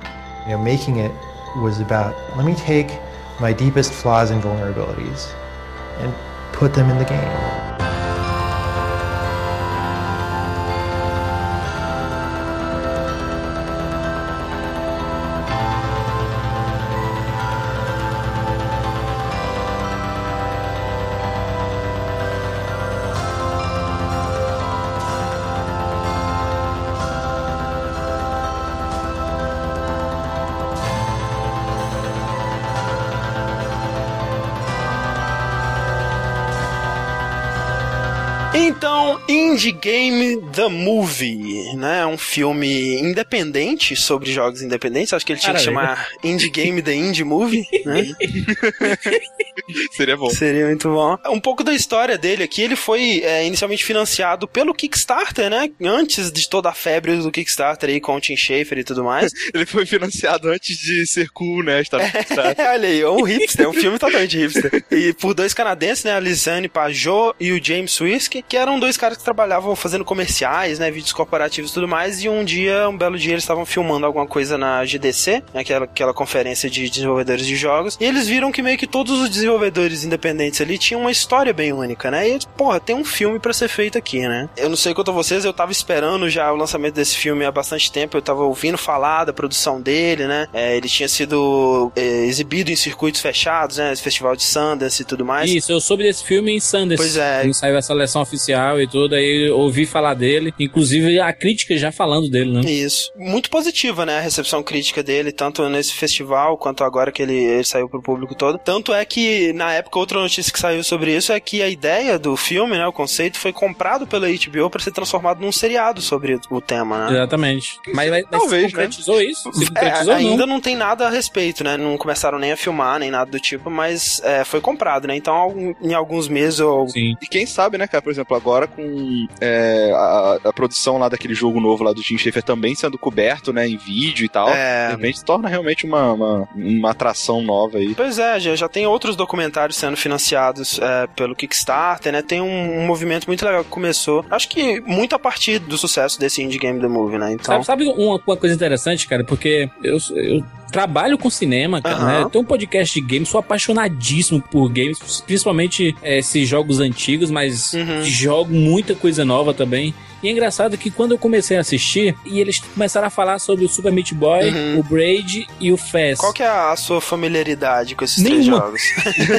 You know, making it was about let me take my deepest flaws and vulnerabilities and put them in the game. Então, Indie Game The Movie, né? Um filme independente sobre jogos independentes. Acho que ele tinha que Caralho. chamar Indie Game The Indie Movie, né? Seria bom. Seria muito bom. Um pouco da história dele aqui, ele foi é, inicialmente financiado pelo Kickstarter, né? Antes de toda a febre do Kickstarter aí com o Tim Schafer e tudo mais. Ele foi financiado antes de ser cool, né? Estar Kickstarter. Olha aí, é um hipster, é um filme totalmente hipster. E por dois canadenses, né? A Lisanne Pajot e o James Wisk, que eram dois caras que trabalhavam fazendo comerciais, né? Vídeos corporativos e tudo mais. E um dia, um belo dia, eles estavam filmando alguma coisa na GDC, né, aquela, aquela conferência de desenvolvedores de jogos. E eles viram que meio que todos os desenvolvedores independentes ali tinham uma história bem única, né? E porra, tem um filme pra ser feito aqui, né? Eu não sei quanto a vocês, eu tava esperando já o lançamento desse filme há bastante tempo. Eu tava ouvindo falar da produção dele, né? É, ele tinha sido é, exibido em circuitos fechados, né? Esse festival de Sundance e tudo mais. Isso, eu soube desse filme em Sundance. Pois é. Quando saiu a seleção oficial e tudo, aí eu ouvi falar dele. Inclusive a crítica já falando dele, né? Isso. Muito positiva, né? A recepção crítica dele, tanto nesse festival quanto agora que ele, ele saiu pro público todo. Tanto é que, na época, outra notícia que saiu sobre isso é que a ideia do filme, né? O conceito foi comprado pela HBO para ser transformado num seriado sobre o tema, né? Exatamente. Mas, mas, mas Talvez, se concretizou isso? Se concretizou É, ainda não. não tem nada a respeito, né? Não começaram nem a filmar, nem nada do tipo, mas é, foi comprado, né? Então, em alguns meses ou Sim. E quem sabe, né, cara, por exemplo, agora com é, a, a produção lá daquele jogo novo lá do Tim Schafer também sendo coberto, né, em vídeo e tal, É. de repente se torna realmente uma, uma, uma atração nova aí. Pois é, já, já tem outros documentários sendo financiados é, pelo Kickstarter, né? Tem um, um movimento muito legal que começou. Acho que muito a partir do sucesso desse Indie Game The Movie, né? Então. Sabe, sabe uma, uma coisa interessante, cara? Porque eu, eu trabalho com cinema, cara, Aham. né? Eu tenho um podcast de games, sou apaixonadíssimo por games, principalmente é, esses jogos antigos, mas Uhum. jogo muita coisa nova também. E é engraçado que quando eu comecei a assistir, e eles começaram a falar sobre o Super Meat Boy, Uhum. o Braid e o Fez. Qual que é a sua familiaridade com esses três Nenhuma. jogos?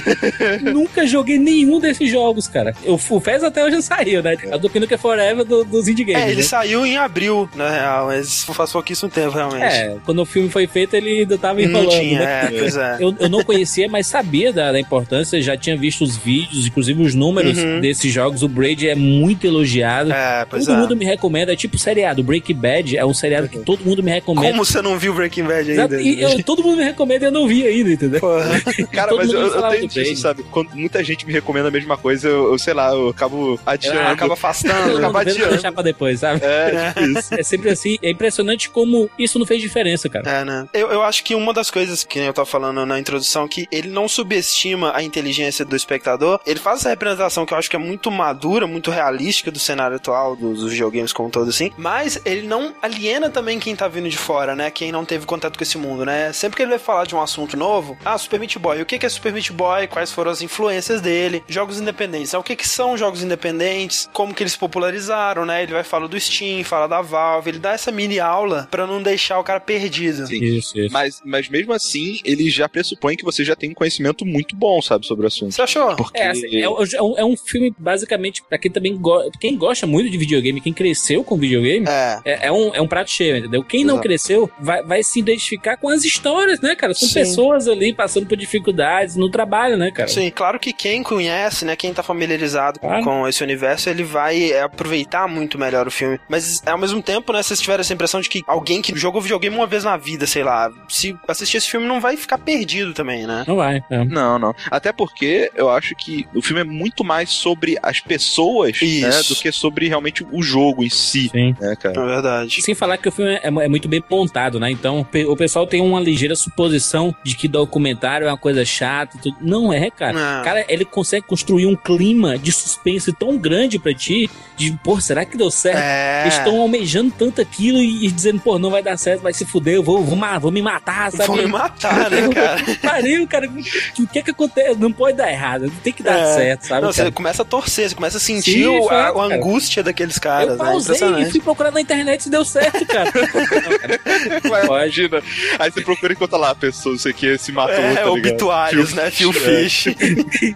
Nunca joguei nenhum desses jogos, cara. O, o Fez até hoje não saiu, né? É do Nukem Forever do, dos indie games. É, ele né? saiu em abril, na real, mas faz pouquíssimo tempo, realmente. É, quando o filme foi feito, ele ainda tava não enrolando, tinha, né? é, pois é. Eu, eu não conhecia, mas sabia da, da importância, já tinha visto os vídeos, inclusive os números Uhum. desses jogos. O Braid é muito elogiado. É, pois todo é. mundo me recomenda, é tipo seriado. Breaking Bad é um seriado que todo mundo me recomenda. Como você não viu Breaking Bad ainda? e eu- todo mundo me recomenda e eu não vi ainda, entendeu? Porra. Cara, mas eu, eu tenho disso, sabe? Quando muita gente me recomenda a mesma coisa, eu, eu, sei lá, eu acabo adiando. Ah, acaba afastando. Vendo adiando. deixar pra depois, sabe? É, isso. É sempre assim. É impressionante como isso não fez diferença, cara. É, né? Eu, eu acho que uma das coisas que eu tava falando na introdução, que ele não subestima a inteligência do espectador, ele faz essa representação que eu acho que é muito madura, muito realística do cenário atual dos dos videogames como um todo, assim. Mas ele não aliena também quem tá vindo de fora, né? Quem não teve contato com esse mundo, né? Sempre que ele vai falar de um assunto novo, ah, Super Meat Boy, o que é Super Meat Boy? Quais foram as influências dele? Jogos independentes. Ah, o que, que são jogos independentes? Como que eles popularizaram, né? Ele vai falar do Steam, fala da Valve, ele dá essa mini aula para não deixar o cara perdido. Sim. Isso, isso. Mas, mas mesmo assim, ele já pressupõe que você já tem um conhecimento muito bom, sabe, sobre o assunto. Você achou? Porque... É, assim, é, é, um, é, um, filme, basicamente, pra quem também go quem gosta muito de videogame, quem cresceu com videogame, é, é, é um, é um prato cheio, entendeu? Quem Exato. não cresceu vai, vai se identificar com as histórias, né, cara? São Sim. pessoas ali passando por dificuldades no trabalho, né, cara? Sim, claro que quem conhece, né, quem tá familiarizado claro. com esse universo, ele vai aproveitar muito melhor o filme. Mas, ao mesmo tempo, né, vocês tiveram essa impressão de que alguém que jogou videogame uma vez na vida, sei lá, se assistir esse filme não vai ficar perdido também, né? Não vai. É. Não, não. Até porque eu acho que o filme é muito mais sobre as pessoas, né, do que sobre realmente o jogo em si. Sim. Né, cara? É verdade. Sem falar que o filme é, é muito bem montado, né? Então, o pessoal tem uma ligeira suposição de que documentário é uma coisa chata. Tudo. Não é, cara. Não. Cara, ele consegue construir um clima de suspense tão grande pra ti, de, pô, será que deu certo? É. Eles estão almejando tanto aquilo e, e, dizendo, pô, não vai dar certo, vai se fuder, eu vou, vou, vou me matar, sabe? Vou me matar, né, cara? Pariu, cara. O que é que acontece? Não pode dar errado, tem que dar é. certo, sabe? Não, você começa a torcer, você começa a sentir Sim, o, a, a, angústia daqueles caras. Eu né? pausei né? e fui procurar na internet e deu certo, cara. Imagina. Aí você procura encontrar lá a pessoa, isso aqui se matou. É, tá obituários, né? Phil Fish.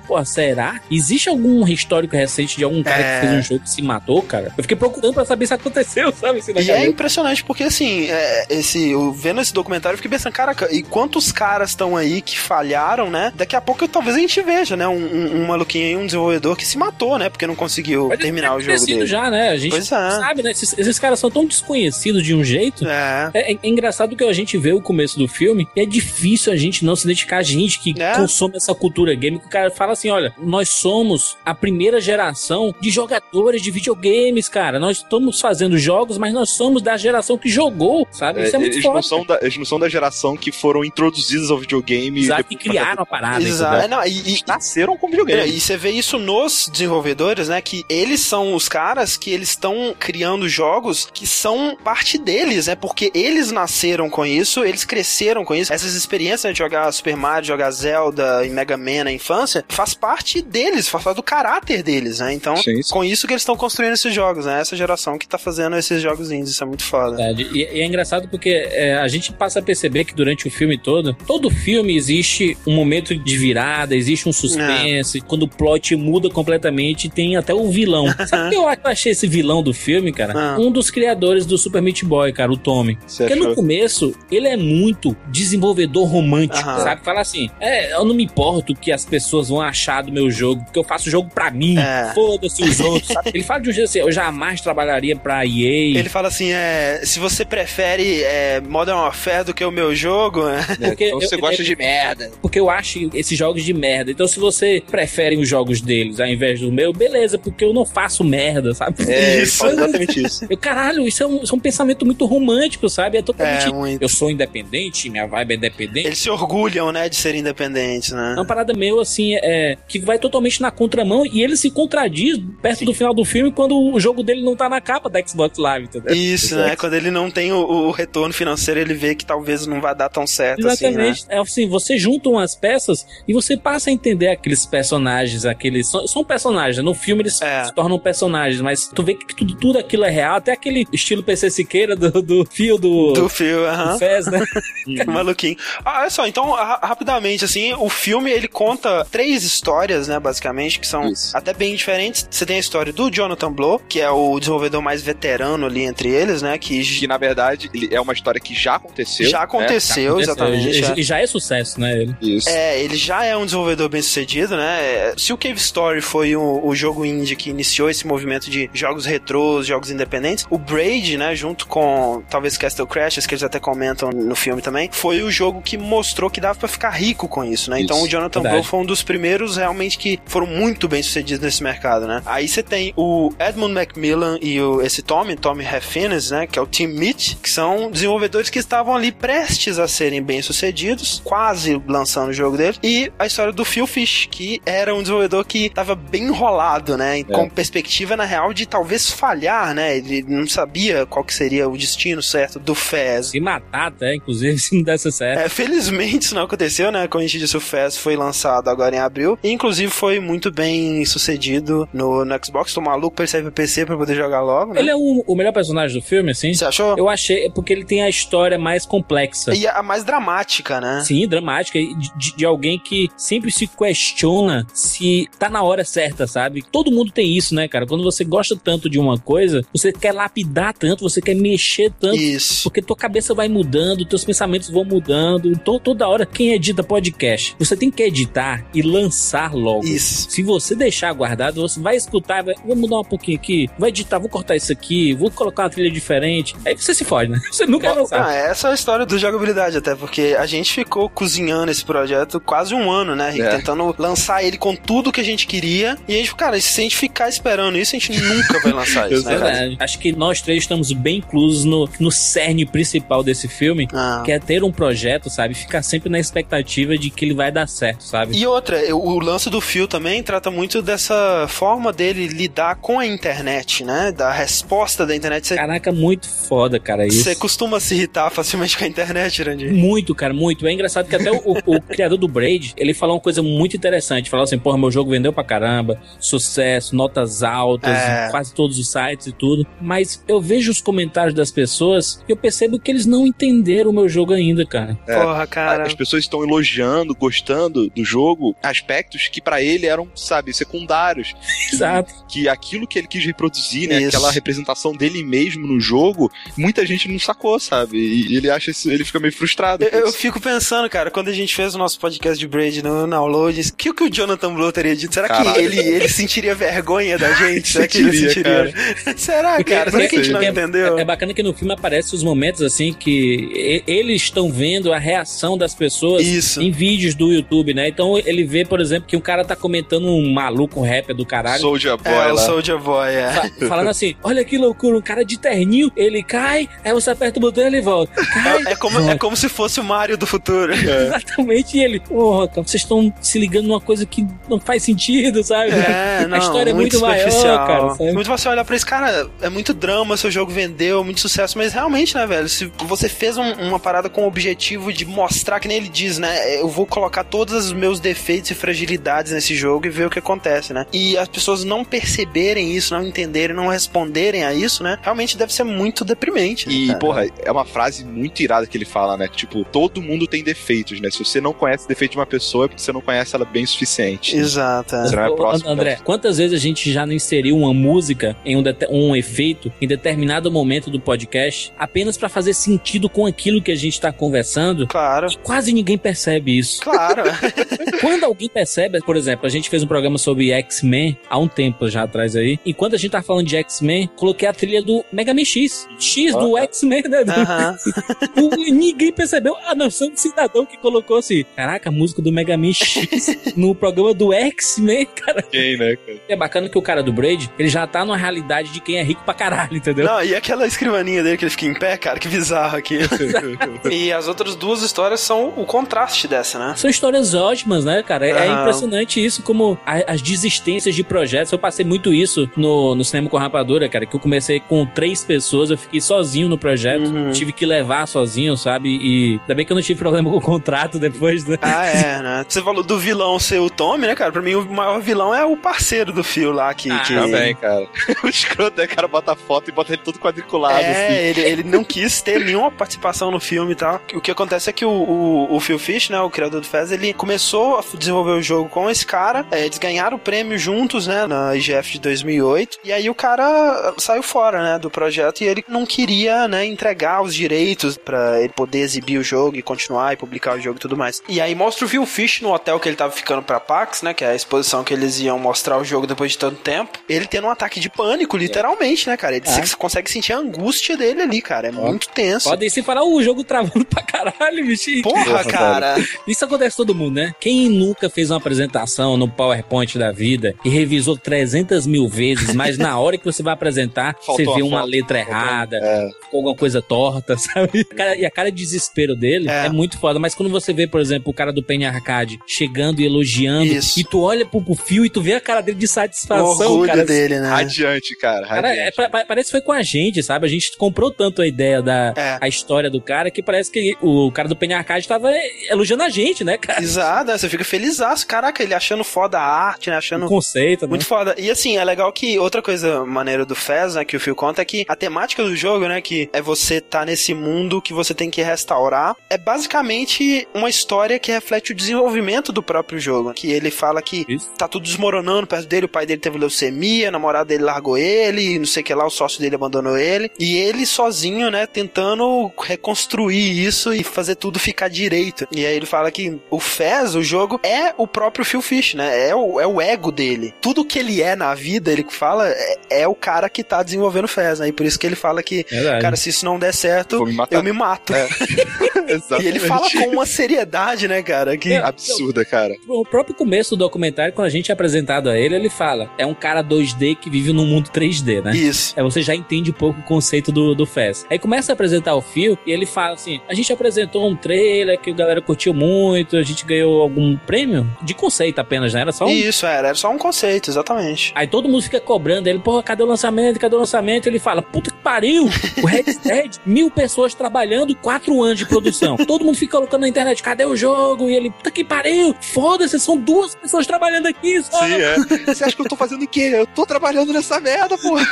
Pô, será? Existe algum histórico recente de algum cara é. que fez um jogo que se matou, cara? Eu fiquei procurando pra saber se aconteceu, sabe? Se e é impressionante, porque assim, é, esse, eu, vendo esse documentário, eu fiquei pensando, cara, e quantos caras estão aí que falharam, né? Daqui a pouco talvez a gente veja, né? Um, um, um maluquinho aí, um desenvolvedor que se matou, né? Porque não conseguiu Pode terminar o jogo dele. já, né? A gente é. sabe, né? Esses, esses, caras são tão desconhecidos de um jeito. É. É, é. engraçado que a gente vê o começo do filme e é difícil a gente não se identificar. A gente que é. consome essa cultura game, que o cara fala assim: olha, nós somos a primeira geração de jogadores de videogames, cara. Nós estamos fazendo jogos, mas nós somos da geração que jogou, sabe? Isso é, muito eles forte. Não são da, eles não são da geração que foram introduzidos ao videogame. Exato, que criaram a parada. Exato. Não, e, e, nasceram com videogame. É, e você vê isso nos desenvolvedores, né? Que eles são os caras que eles estão criando jogos que são parte deles, né? Porque eles nasceram com isso, eles cresceram com isso. Essas experiências de jogar Super Mario, jogar Zelda e Mega Man na infância, faz parte deles, faz parte do caráter deles, né? Então, sim, sim. com isso que eles estão construindo esses jogos, né? Essa geração que tá fazendo esses jogos indies, isso é muito foda. É, e, e, é engraçado porque é, a gente passa a perceber que durante o filme todo, todo filme existe um momento de virada, existe um suspense, é. quando o plot muda completamente, tem até o vilão. Sabe o que eu achei esse vilão do filme, cara? Ah. Um dos criadores do Super Meat Boy, cara, o Tommy. Você Porque achou? no começo, ele é muito desenvolvedor romântico, sabe? Fala assim, é, eu não me importo o que as pessoas vão achar do meu jogo, porque eu faço jogo pra mim, é. foda-se os outros, sabe? Ele fala de um jeito assim, eu jamais trabalharia pra EA. Ele fala assim, é, se você prefere é, Modern Warfare do que o meu jogo, né? Porque então você eu, gosta eu, de merda. Porque eu acho esses jogos de merda. Então se você prefere os jogos deles ao invés do meu, beleza, porque eu não faço merda, sabe? É, isso. exatamente isso. Eu, caralho, isso é, um, isso é um pensamento muito romântico, sabe? É totalmente. É, eu sou independente, minha vibe é independente. Eles se orgulham, né, de serem independentes, né? É uma parada meio assim, é, que vai totalmente na contramão e ele se contradiz perto Sim. do final do filme quando o jogo dele não tá na capa da Xbox Live, entendeu? Isso, né? Quando ele não tem o, o, retorno financeiro, ele vê que talvez não vai dar tão certo Exatamente. assim, né? É assim, você junta umas peças e você passa a entender aqueles personagens, aqueles... São, são personagens, no filme eles é. se tornam personagens, mas tu vê que tudo, tudo aquilo é real, até aquele estilo PC Siqueira do, do fio do... Do fio, aham. Uh -huh. Fez, né? Maluquinho. Ah, olha só, então, rapidamente, assim, o filme, ele conta três histórias, né, basicamente, que são Isso. até bem diferentes. Você tem a história do Jonathan Blow, que é o desenvolvedor mais veterano ali entre eles, né, que... Que, na verdade, é uma história que já aconteceu. Já aconteceu, né? exatamente. E já, já, é sucesso, né, ele. Isso. É, ele já é um desenvolvedor bem sucedido, né, se o Cave Story foi o, o jogo indie que iniciou esse movimento de jogos retrôs, jogos independentes, o Braid, né, junto com talvez Castle Crashers, que eles até comentam no filme também, foi o jogo que mostrou que dava para ficar rico com isso, né? Isso, então o Jonathan Blow foi um dos primeiros realmente que foram muito bem sucedidos nesse mercado, né? Aí você tem o Edmund Macmillan e o, esse Tommy, Tommy Raffines, né, que é o Team Meat, que são desenvolvedores que estavam ali prestes a serem bem sucedidos, quase lançando o jogo dele, e a história do Phil Fish, que era um desenvolvedor que estava bem enrolado, né, é. com perspectiva na real de talvez falhar, né? Ele não sabia qual que seria o destino certo do Fez. Se matar até, inclusive, se não desse certo. É, felizmente isso não aconteceu, né? Como a gente disse, o Fez foi lançado agora em abril. E, inclusive foi muito bem sucedido no, no Xbox. Tô maluco sair pro PC pra poder jogar logo, né? Ele é o, o melhor personagem do filme, assim? Você achou? Eu achei, é porque ele tem a história mais complexa. E a mais dramática, né? Sim, dramática. e De, de alguém que sempre se questiona se tá na hora certa, sabe? Todo mundo tem isso, né, cara? Quando você gosta tanto de uma coisa, você quer lapidar tanto, você quer mexer tanto. Isso. Porque tua cabeça vai mudando, teus pensamentos vão mudando. Então, toda hora, quem edita podcast, você tem que editar e lançar logo. Isso. Se você deixar guardado, você vai escutar, vai, vou mudar um pouquinho aqui, vai editar, vou cortar isso aqui, vou colocar uma trilha diferente. Aí você se fode, né? Você nunca vai lançar. Ah, essa é a história do jogabilidade, até porque a gente ficou cozinhando esse projeto quase um ano, né, Rick? É. Tentando lançar ele com tudo que a gente queria. E a gente, cara, se a gente ficar esperando isso, a gente nunca vai lançar isso, né, cara? Acho que nós três estamos bem inclusos no, no cerne principal desse filme, Ah. que é ter um projeto, sabe? Ficar sempre na expectativa de que ele vai dar certo, sabe? E outra, o lance do Phil também trata muito dessa forma dele lidar com a internet, né? Da resposta da internet. Você, Caraca, muito foda, cara, isso. você costuma se irritar facilmente com a internet, Randy? Muito, cara, muito. É engraçado que até o, o- o criador do Braid, ele falou uma coisa muito interessante. Falou assim, porra, meu jogo vendeu pra caramba, sucesso, notas altas, É. quase todos os sites e tudo. Mas eu vejo os comentários das pessoas e eu percebo que eles não entenderam o meu jogo ainda, cara. É. Porra, cara. As pessoas estão elogiando, gostando do jogo, aspectos que pra ele eram, sabe, secundários. Exato. Que aquilo que ele quis reproduzir, né, Isso. aquela representação dele mesmo no jogo, muita gente não sacou, sabe? E ele acha isso, ele fica meio frustrado. Eu, eu fico pensando, cara, quando a gente fez o nosso podcast de Braid no download, o que, que o Jonathan Blow teria dito? Será que Caralho. ele, ele sentiria vergonha da gente? Será que ele Sentiria, sentiria? Será, Porque- cara? Será que a gente não entendeu? É, é bacana que no filme aparecem os momentos assim que eles estão vendo a reação das pessoas Isso. em vídeos do YouTube, né? Então ele vê, por exemplo, que um cara tá comentando um maluco rapper do caralho. Soldier Boy É, o lá. Soldier Boy, é. fa- Falando assim, olha que loucura, um cara de terninho, ele cai, aí você aperta o botão e ele volta. Cai, É, é como, é como se fosse o Mario do futuro. Exatamente, e ele, porra, cara, vocês estão se ligando numa coisa que não faz sentido, sabe? É, não, a história é muito, maior, superficial. cara. sabe? Muito você olhar pra esse cara, é muito drama, seu jogo vendeu, muito sucesso, mas realmente, né, velho, se você fez um- uma parada com o objetivo de mostrar, que nem ele diz, né, eu vou colocar todos os meus defeitos e fragilidades nesse jogo e ver o que acontece, né? E as pessoas não perceberem isso, não entenderem, não responderem a isso, né, realmente deve ser muito deprimente. né, E, cara? porra, é uma frase muito irada que ele fala, né? Tipo, todo mundo tem defeitos, né? Se você não conhece o defeito de uma pessoa, é porque você não conhece ela bem o suficiente. Exato. é. Você não é próximo André, quantas vezes a gente já não inseriu uma música em um, um efeito em determinado momento do podcast apenas pra fazer sentido com aquilo que a gente tá conversando? Claro. E quase ninguém percebe isso. Claro. Quando alguém percebe, por exemplo, a gente fez um programa sobre X-Men há um tempo já atrás aí, e quando a gente tá falando de X-Men, coloquei a trilha do Mega Man X. X do X-Men, né? O- Ninguém percebeu, a não ser um cidadão que colocou assim: Caraca, a música do Mega Man X no programa do X-Men, cara. Quem, né, cara? É bacana que o cara do Braid, ele já tá numa realidade de quem é rico pra caralho, entendeu? Não, e aquela escrivaninha dele que ele fica em pé, cara, que bizarro aqui. e as outras duas histórias são o contraste dessa, né? São histórias ótimas, né, cara? É, é impressionante isso, como a- as desistências de projetos. Eu passei muito isso no, no cinema com rapadura, cara, que eu comecei com três pessoas, eu fiquei sozinho no projeto, Uhum. tive que levar sozinho, sabe? E ainda bem que eu não tive problema com o contrato depois, né? Ah, é, né? Você falou do vilão ser o Tommy, né, cara? Pra mim, o maior vilão é o parceiro do Phil lá, que... Ah, que... Também, cara. O escroto é, cara, bota a foto e bota ele todo quadriculado, assim. É, ele, ele não quis ter nenhuma participação no filme e tal. O que acontece é que o, o, o Phil Fish, né, o criador do Fez, ele começou a desenvolver o jogo com esse cara. é, eles ganharam o prêmio juntos, né, na IGF de 2008. E aí o cara saiu fora, né, do projeto e ele não queria, né, entregar os direitos pra ele poder exibir o jogo e continuar e publicar o jogo e tudo mais. E aí mostra o Phil Fish no hotel que ele tava ficando pra PAX, né, que é a exposição que eles iam mostrar o jogo depois de tanto tempo. Ele tendo um ataque de pânico, literalmente, né, cara? Ele É. você consegue sentir a angústia dele ali, cara. É muito tenso. Podem se falar, "Uh, o jogo travando pra caralho, bicho. Porra, Porra, cara. Isso acontece com todo mundo, né? Quem nunca fez uma apresentação no PowerPoint da vida e revisou 300 mil vezes, mas na hora que você vai apresentar, Faltou você vê uma foto, letra errada, É. alguma coisa torta, sabe? Cara, e a cara de desespero dele É. é. muito foda. Mas quando você vê, por exemplo, o cara do Penny Arcade chegando e elogiando, Isso. e tu olha pro, pro fio e tu vê a cara dele de O satisfação, orgulho cara. dele, né? Radiante, cara. Cara, é, Radiante. pa- pa- parece que foi com a gente, sabe? A gente comprou tanto a ideia da É. a história do cara que parece que o cara do Penha Arcade tava elogiando a gente, né, cara? Exato, né? você fica felizaço. Caraca, ele achando foda a arte, né? O Achando conceito, né? Muito foda. E assim, é legal que outra coisa maneira do Fez, né, que o Phil conta, é que a temática do jogo, né, que é você tá nesse mundo que você tem que restaurar, é basicamente uma história que reflete o desenvolvimento do próprio jogo. Que ele fala que Isso. tá tudo desmoronando perto dele, o pai dele teve leucemia, a namorada dele largou ele, não sei o que lá, o sócio dele abandonou ele. E ele sozinho, né, tentando reconstruir isso e fazer tudo ficar direito. E aí ele fala que o Fez, o jogo, é o próprio Phil Fish, né? É o, é o ego dele. Tudo que ele é na vida, ele fala, é, é o cara que tá desenvolvendo o Fez, né? E por isso que ele fala que, Verdade. cara, se isso não der certo, me eu me mato. É. E ele fala com uma seriedade, né, cara? Que É, Absurda, cara. O próprio começo do documentário, quando a gente é apresentado a ele, ele fala: é um cara 2D que vive num mundo 3D, né? Isso. Aí você já entende um pouco o conceito do, do Fez. Aí começa a apresentar o Phil e ele fala assim: a gente apresentou um trailer que a galera curtiu muito, a gente ganhou algum prêmio de conceito apenas, né? Era só um. Isso, era, era só um conceito, exatamente. Aí todo mundo fica cobrando ele, porra, cadê o lançamento? Cadê o lançamento? Ele fala, puta que pariu! O Red Dead, mil pessoas trabalhando, quatro anos de produção. Todo mundo fica colocando na internet, cadê o jogo? E ele, puta que pariu! Foda-se, são duas pessoas trabalhando aqui, só. Sim, é. Você acha que eu tô fazendo o quê? Eu tô trabalhando nessa merda, porra.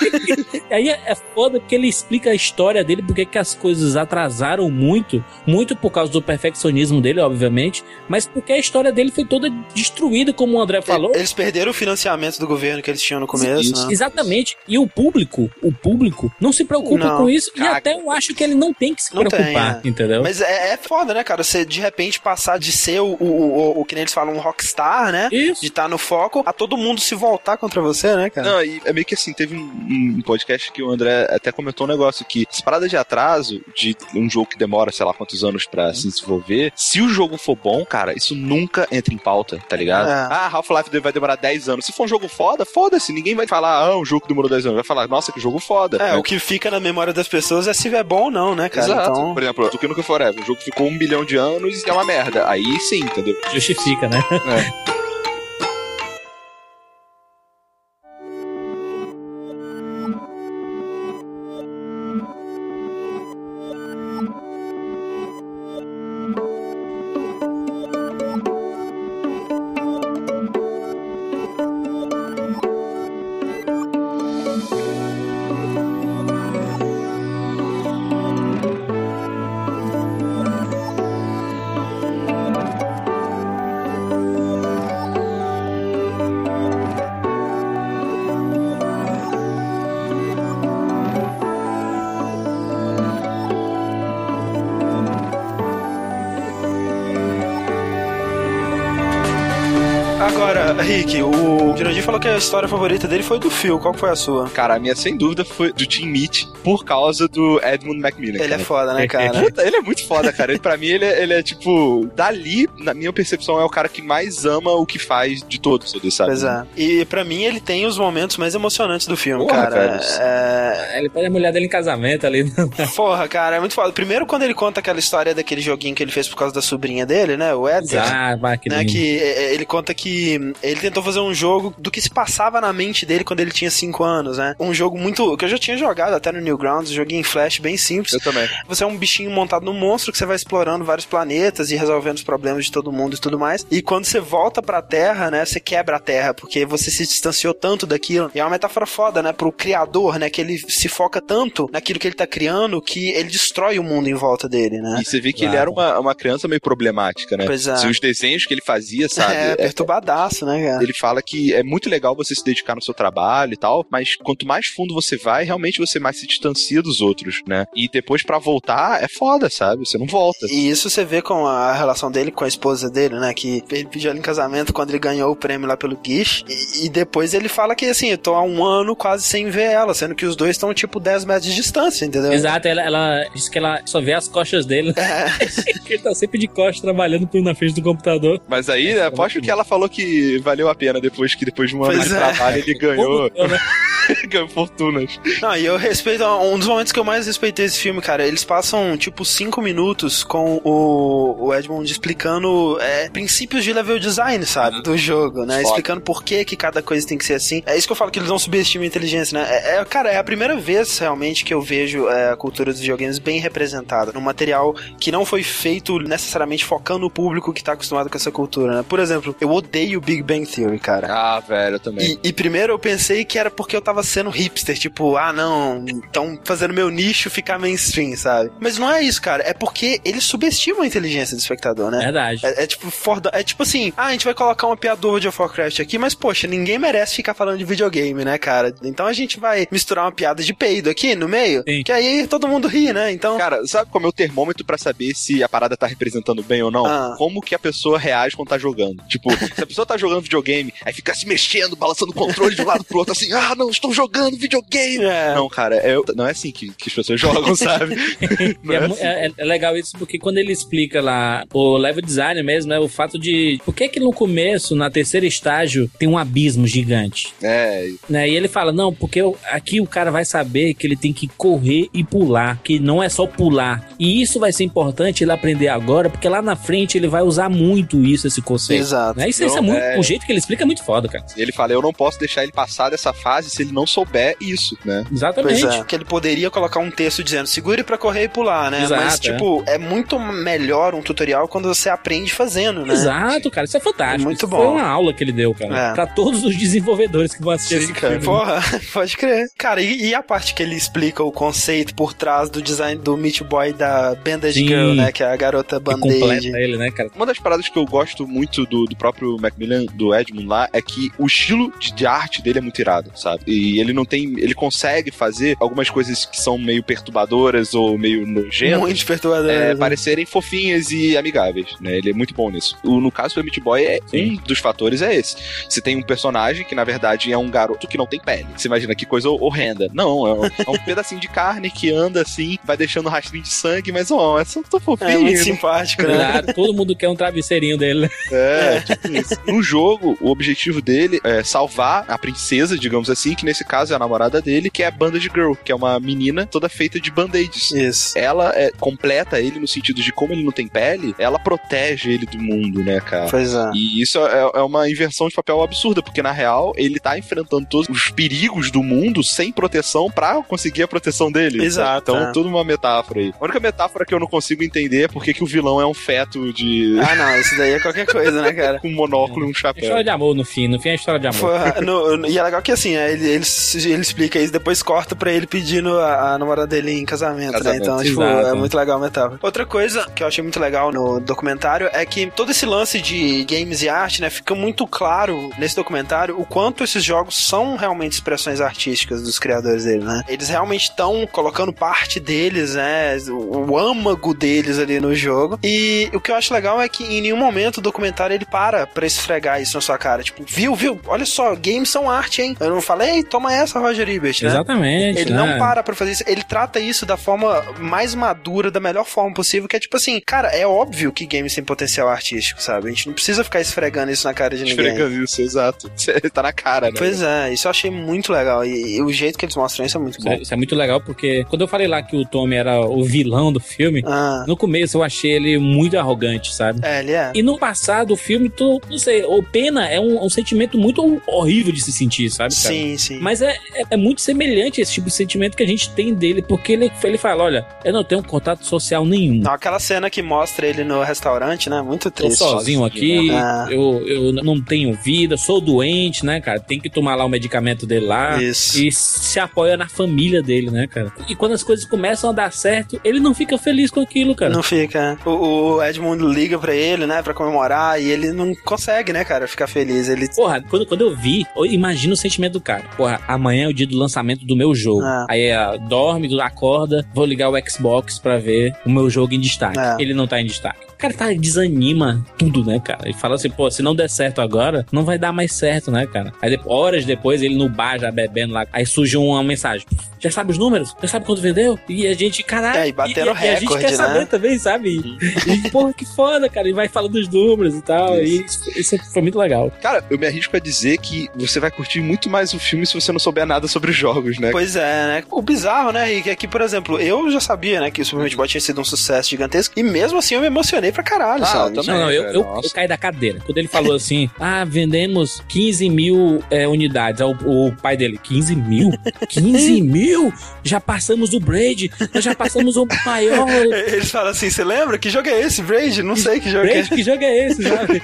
E aí é, foda porque ele explica a história dele, porque que as coisas atrasaram muito, muito por causa do perfeccionismo dele, obviamente, mas porque a história dele foi toda destruída, como o André falou. Eles perderam o financiamento do governo que eles tinham no começo, Isso. né? Exatamente. E o público, o público, não se preocupa Não, com isso. E até eu acho que ele não tem que se Não tem, preocupar, é. entendeu? Mas é, é foda, né, cara? Você de repente passar de ser o, o, o, o que nem eles falam, um rockstar, né? Isso. De estar no foco, a todo mundo se voltar contra você, né, cara? Não, e é meio que assim, teve um, um podcast que o André até comentou um negócio que essa parada de atraso de um jogo que demora, sei lá quantos anos pra se desenvolver, se o jogo for bom, cara, isso nunca entra em pauta, tá ligado? É. Ah, Half-Life vai demorar 10 anos. Se for um jogo foda, foda-se. Ninguém vai falar, ah, um jogo que demorou 10 anos. Vai falar, nossa, que jogo foda. É, Né? o que fica na memória das pessoas é se é bom ou não, né, cara? Exato. Então, Por exemplo, Duke Nukem Forever. O jogo ficou um bilhão de anos e é uma merda. Aí sim, entendeu? Justifica, né? Agora, que a história favorita dele foi do Phil. Qual foi a sua? Cara, a minha sem dúvida foi do Team Meat por causa do Edmund Macmillan. Ele é cara. foda, né, cara? Puta, ele é muito foda, cara. Ele, pra mim, ele é, ele é, tipo, dali, na minha percepção, é o cara que mais ama o que faz de todos, sabe? Pois é. E pra mim ele tem os momentos mais emocionantes do filme, Porra, cara. velho. É... Ele pede a mulher dele em casamento ali. Porra, cara, é muito foda. Primeiro quando ele conta aquela história daquele joguinho que ele fez por causa da sobrinha dele, né? O Edgar. ah, vai, que né, lindo. que é, ele conta que ele tentou fazer um jogo do que se passava na mente dele quando ele tinha 5 anos, né? Um jogo muito. que eu já tinha jogado até no Newgrounds, um joguinho em flash bem simples. Eu também. Você é um bichinho montado num monstro que você vai explorando vários planetas e resolvendo os problemas de todo mundo e tudo mais. E quando você volta pra Terra, né, você quebra a Terra, porque você se distanciou tanto daquilo. E é uma metáfora foda, né, pro criador, né, que ele se foca tanto naquilo que ele tá criando que ele destrói o mundo em volta dele, né? E você vê que Claro. ele era uma, uma criança meio problemática, né? Pois é. Se os desenhos que ele fazia, sabe? É, é- perturbadaço, né, cara? ele fala que é muito legal você se dedicar no seu trabalho e tal, mas quanto mais fundo você vai, realmente você mais se distancia dos outros, né? E depois pra voltar é foda, sabe? Você não volta. E isso você vê com a relação dele com a esposa dele, né? Que ele pediu ela em casamento quando ele ganhou o prêmio lá pelo Guiche. E, e depois ele fala que, assim, eu tô há um ano quase sem ver ela, sendo que os dois estão, tipo, 10 metros de distância, entendeu? Exato, ela, ela diz que ela só vê as costas dele. É. que ele tá sempre de costas trabalhando por na frente do computador. Mas aí, né, aposto que ela falou que valeu a pena depois que depois de um ano Pois de é. trabalho ele ganhou, né? ganhou fortunas. Não, e eu respeito. Um dos momentos que eu mais respeitei esse filme, cara, eles passam tipo cinco minutos com o, o Edmund explicando é, princípios de level design, sabe? Do jogo, né? Foda. Explicando por que, que cada coisa tem que ser assim. É isso que eu falo que eles não subestimam a inteligência, né? É, é, cara, é a primeira vez realmente que eu vejo é, a cultura dos videogames bem representada. Num material que não foi feito necessariamente focando o público que tá acostumado com essa cultura, né? Por exemplo, eu odeio Big Bang Theory, cara. Ah, velho, eu também. E, e primeiro eu pensei que era porque eu tava sendo hipster, tipo, ah não, então fazendo meu nicho ficar mainstream, sabe? Mas não é isso, cara, é porque eles subestimam a inteligência do espectador, né? Verdade. É, é tipo, forda- é tipo assim, ah, a gente vai colocar uma piada do World of Warcraft aqui, mas poxa, ninguém merece ficar falando de videogame, né, cara? Então a gente vai misturar uma piada de peido aqui no meio, Sim. que aí todo mundo ri, né? Então. Cara, sabe qual é o termômetro pra saber se a parada tá representando bem ou não? Ah. Como que a pessoa reage quando tá jogando. Tipo, se a pessoa tá jogando videogame, aí fica se mexendo, balançando o controle de um lado pro outro, assim, ah, não, estou jogando videogame. É. Não, cara, é- não é assim que, que as pessoas jogam, sabe? É, é assim. é- é legal isso porque quando ele explica lá o level design mesmo, né? O fato de. Por que que no começo, na terceira estágio, tem um abismo gigante? É, Né? E ele fala: não, porque o- aqui o cara vai saber que ele tem que correr e pular, que não é só pular. E isso vai ser importante ele aprender agora, porque lá na frente ele vai usar muito isso, esse conceito. Exato. Né? Isso, isso é Não, muito. é- O jeito que ele explica é muito foda, cara. ele fala, eu não posso deixar ele passar dessa fase se ele não souber isso, né? Pois Exatamente. é, que ele poderia colocar um texto dizendo segure pra correr e pular, né? Exato, Mas, tipo, é. muito melhor um tutorial quando você aprende fazendo, né? Exato, cara. Isso é fantástico. Muito Isso bom. Foi uma aula que ele deu, cara. É. Pra todos os desenvolvedores que vão assistir esse filme. Porra, pode crer. Cara, e, e a parte que ele explica o conceito por trás do design do Meat Boy da Bandage Sim. Girl, né? Que é a garota band-aid. completa ele, né, cara? Uma das paradas que eu gosto muito do, do próprio Macmillan, do Edmund lá, é que o estilo de, de arte dele é muito irado, sabe? E ele não tem. Ele consegue fazer algumas coisas que são meio perturbadoras ou meio nojentas. Muito perturbador. é, né? parecerem fofinhas e amigáveis, né? Ele é muito bom nisso. O, no caso do Meat Boy, é, um dos fatores é esse. Você tem um personagem que, na verdade, é um garoto que não tem pele. Você imagina que coisa horrenda. Não, é um, é um pedacinho de carne que anda assim, vai deixando rastrinho de sangue, mas, ó, é só tão fofinho. É muito simpático, né? Claro, todo mundo quer um travesseirinho dele. né? É, tipo isso. No jogo, o objetivo dele é salvar a princesa, digamos assim, que nesse caso é a namorada dele, que é a Bandage Girl, que é uma menina toda feita de band-aids. Isso. Ela é, completa ele no sentido de como ele não tem pele, ela protege ele do mundo, né, cara? Pois é. E isso é, é uma inversão de papel absurda, porque na real ele tá enfrentando todos os perigos do mundo sem proteção pra conseguir a proteção dele. Exato, Então, é. tudo uma metáfora aí. A única metáfora que eu não consigo entender é porque que o vilão é um feto de. Ah, não, isso daí é qualquer coisa, né, cara? com um monóculo e um É chapéu. história de amor no fim, no fim é história de amor. Porra, no- no- e é legal que assim, né, ele, ele, ele explica isso, depois corta pra ele pedindo a, a namorada dele em casamento, né? Casamento, Então, tipo, exato. é muito legal a metáfora. Outra coisa que eu achei muito legal no documentário é que todo esse lance de games e arte, né, fica muito claro nesse documentário o quanto esses jogos são realmente expressões artísticas dos criadores dele, né? Eles realmente estão colocando parte deles, né, o, o âmago deles ali no jogo. E o que eu acho legal é que em nenhum momento o documentário ele para pra esfregar isso na sua cara. Tipo, viu, viu? Olha só, games são arte, hein? Eu não falei, toma essa, Roger Ebert, né? Exatamente. Ele né? não para pra fazer isso, ele trata isso da forma mais madura, da melhor forma possível, que é tipo assim, cara, é óbvio que games têm potencial artístico, sabe? A gente não precisa ficar esfregando isso na cara de ninguém. Esfregando isso, exato. tá na cara, né? Pois é, isso eu achei muito legal. E, e o jeito que eles mostram isso é muito Isso é, bom. isso é muito legal porque quando eu falei lá que o Tommy era o vilão do filme, Ah, no começo eu achei ele muito arrogante, sabe? é, ele é. E no passado, o filme, tu, não sei, o pena é um, um sentimento muito horrível de se sentir, sabe? cara? Sim, sim. Mas é, é, é muito semelhante esse tipo de sentimento que a gente tem dele, porque ele, ele fala: olha, eu não tenho contato social nenhum. Não, aquela cena que mostra ele no restaurante, né? Muito Tô triste. sozinho aqui, Ah. eu, eu não tenho vida, sou doente, né, cara? Tem que tomar lá o medicamento dele lá. Isso. E se apoia na família dele, né, cara? E quando as coisas começam a dar certo, ele não fica feliz com aquilo, cara. Não fica. O, o Edmund liga pra ele, né, pra comemorar, e ele não consegue, né, cara, ficar feliz. Ele. Porra, quando, quando eu vi, eu imagino o sentimento do cara. Porra, amanhã é o dia do lançamento do meu jogo. Ah. Aí ah, dorme, acorda, vou ligar o Xbox pra ver o meu jogo em destaque. Ah. Ele não tá em destaque. O cara tá, desanima tudo, né, cara? Ele fala assim, pô, se não der certo agora, não vai dar mais certo, né, cara? Aí de- horas depois, ele no bar já bebendo lá, aí surge uma mensagem. Já sabe os números? Já sabe quanto vendeu? E a gente, caralho. É, e batendo e, e a gente recorde, quer né? saber também, sabe? E, e, porra, que foda, cara. E vai falando dos números e tal. E isso, isso foi muito legal. Cara, eu me arrisco a dizer que você vai curtir muito mais o filme se você não souber nada sobre os jogos, né? Pois é, né? O bizarro, né, Rick, é que, por exemplo, eu já sabia, né, que o Super Meat Boy tinha sido um sucesso gigantesco, e mesmo assim eu me emocionei pra caralho, Ah, sabe? eu também. Não, não, eu, eu, eu caí da cadeira. Quando ele falou assim, ah, vendemos 15 mil é, unidades. Aí O, o pai dele, 15 mil? 15 mil? Já passamos o Braid, nós já passamos o maior. Eles falam assim, você lembra? Que jogo é esse, Braid? Não sei que jogo é Braid, que jogo é esse, sabe?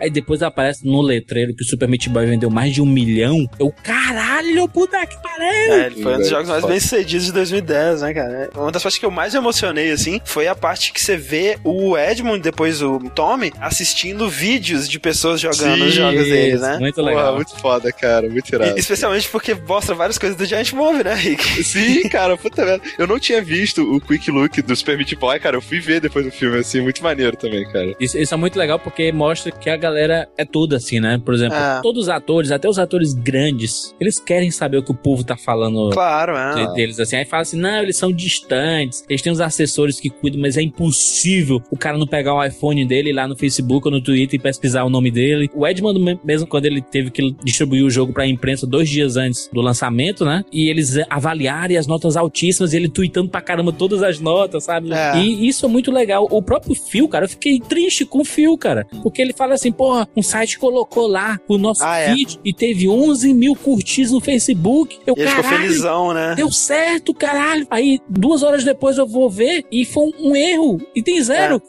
Aí depois aparece no letreiro que o Super Meat Boy vendeu mais de um milhão. Eu, caralho, puta que pariu! É, ele foi um dos jogos mais bem sucedidos de 2010, né, cara? Uma das partes que eu mais emocionei, assim, foi a parte que você vê o Edmund, depois o Tommy, assistindo vídeos de pessoas jogando os jogos deles, né? Muito legal. muito foda, cara, muito irado. E- especialmente porque mostra várias coisas do Giant Bomb, né, Rick? Sim, cara, puta merda. Eu não tinha visto o Quick Look do Super Meat Boy, cara. Eu fui ver depois do filme, assim, muito maneiro também, cara. Isso, isso é muito legal porque mostra que a galera é toda assim, né? Por exemplo, É. todos os atores, até os atores grandes, eles querem saber o que o povo tá falando Claro, de- é. deles assim. Aí fala assim: não, eles são distantes, eles têm os assessores que cuidam, mas é impossível o cara não pegar o iPhone dele lá no Facebook ou no Twitter e pesquisar o nome dele. O Edmund, me- mesmo quando ele teve que distribuir o jogo pra imprensa dois dias antes do lançamento, né? E eles avaliarem as notas altíssimas, e ele tweetando pra caramba todas as notas, sabe? É. E isso é muito legal. O próprio Phil, cara, eu fiquei triste com o Phil, cara. Porque ele fala assim, porra, um site colocou lá o nosso Ah, é. feed e teve 11 mil curtidas no Facebook. Eu, ele ficou caralho, felizão, né? Deu certo, caralho. Aí, duas horas depois eu vou ver e foi um erro. E tem zero É.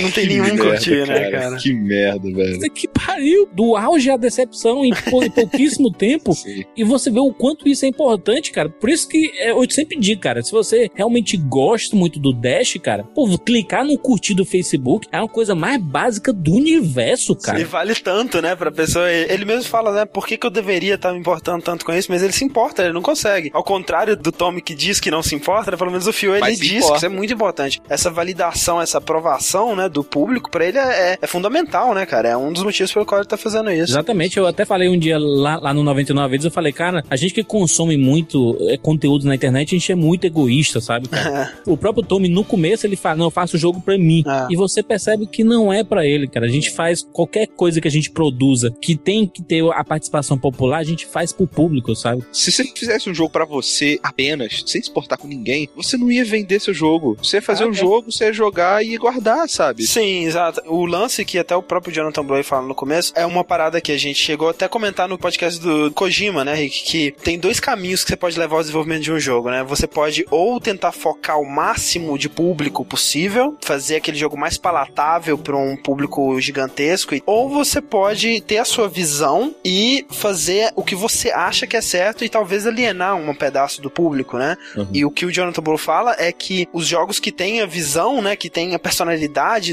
Não tem Que nenhum merda, curtir, né, cara? Que merda, velho. Que pariu. Do auge à decepção em, pou- em pouquíssimo tempo. Sim. E você vê o quanto isso é importante, cara. Por isso que é, eu sempre digo, cara, se você realmente gosta muito do Dash, cara, pô, clicar no curtir do Facebook é uma coisa mais básica do universo, E cara. vale tanto, né, pra pessoa. Ele mesmo fala, né, por que, que eu deveria estar me importando tanto com isso, mas ele se importa, ele não consegue. Ao contrário do Tommy que diz que não se importa, né, pelo menos o Phil, ele diz importa. que isso é muito importante. Essa validação, essa aprovação, né, do público, pra ele é, é fundamental, né, cara? É um dos motivos pelo qual ele tá fazendo isso. Exatamente, eu até falei um dia lá, lá no 99 vezes, eu falei, cara, a gente que consome muito é, conteúdo na internet, a gente é muito egoísta, sabe, cara? o próprio Tommy, no começo, ele fala, não, eu faço o jogo pra mim. Ah. E você percebe que não é pra ele, cara. A gente faz qualquer coisa que a gente produza que tem que ter a participação popular, a gente faz pro público, sabe? Se você fizesse um jogo pra você apenas, sem se importar com ninguém, você não ia vender seu jogo. Você ia fazer Ah, um é. jogo, você ia jogar e ia guardar, sabe? Sim, exato. O lance que até o próprio Jonathan Blow fala no começo é uma parada que a gente chegou até a comentar no podcast do Kojima, né, Rick? Que tem dois caminhos que você pode levar ao desenvolvimento de um jogo, né? Você pode ou tentar focar o máximo de público possível, fazer aquele jogo mais palatável para um público gigantesco, ou você pode ter a sua visão e fazer o que você acha que é certo e talvez alienar um pedaço do público, né? E o que o Jonathan Blow fala é que os jogos que têm a visão, né, que têm a personalidade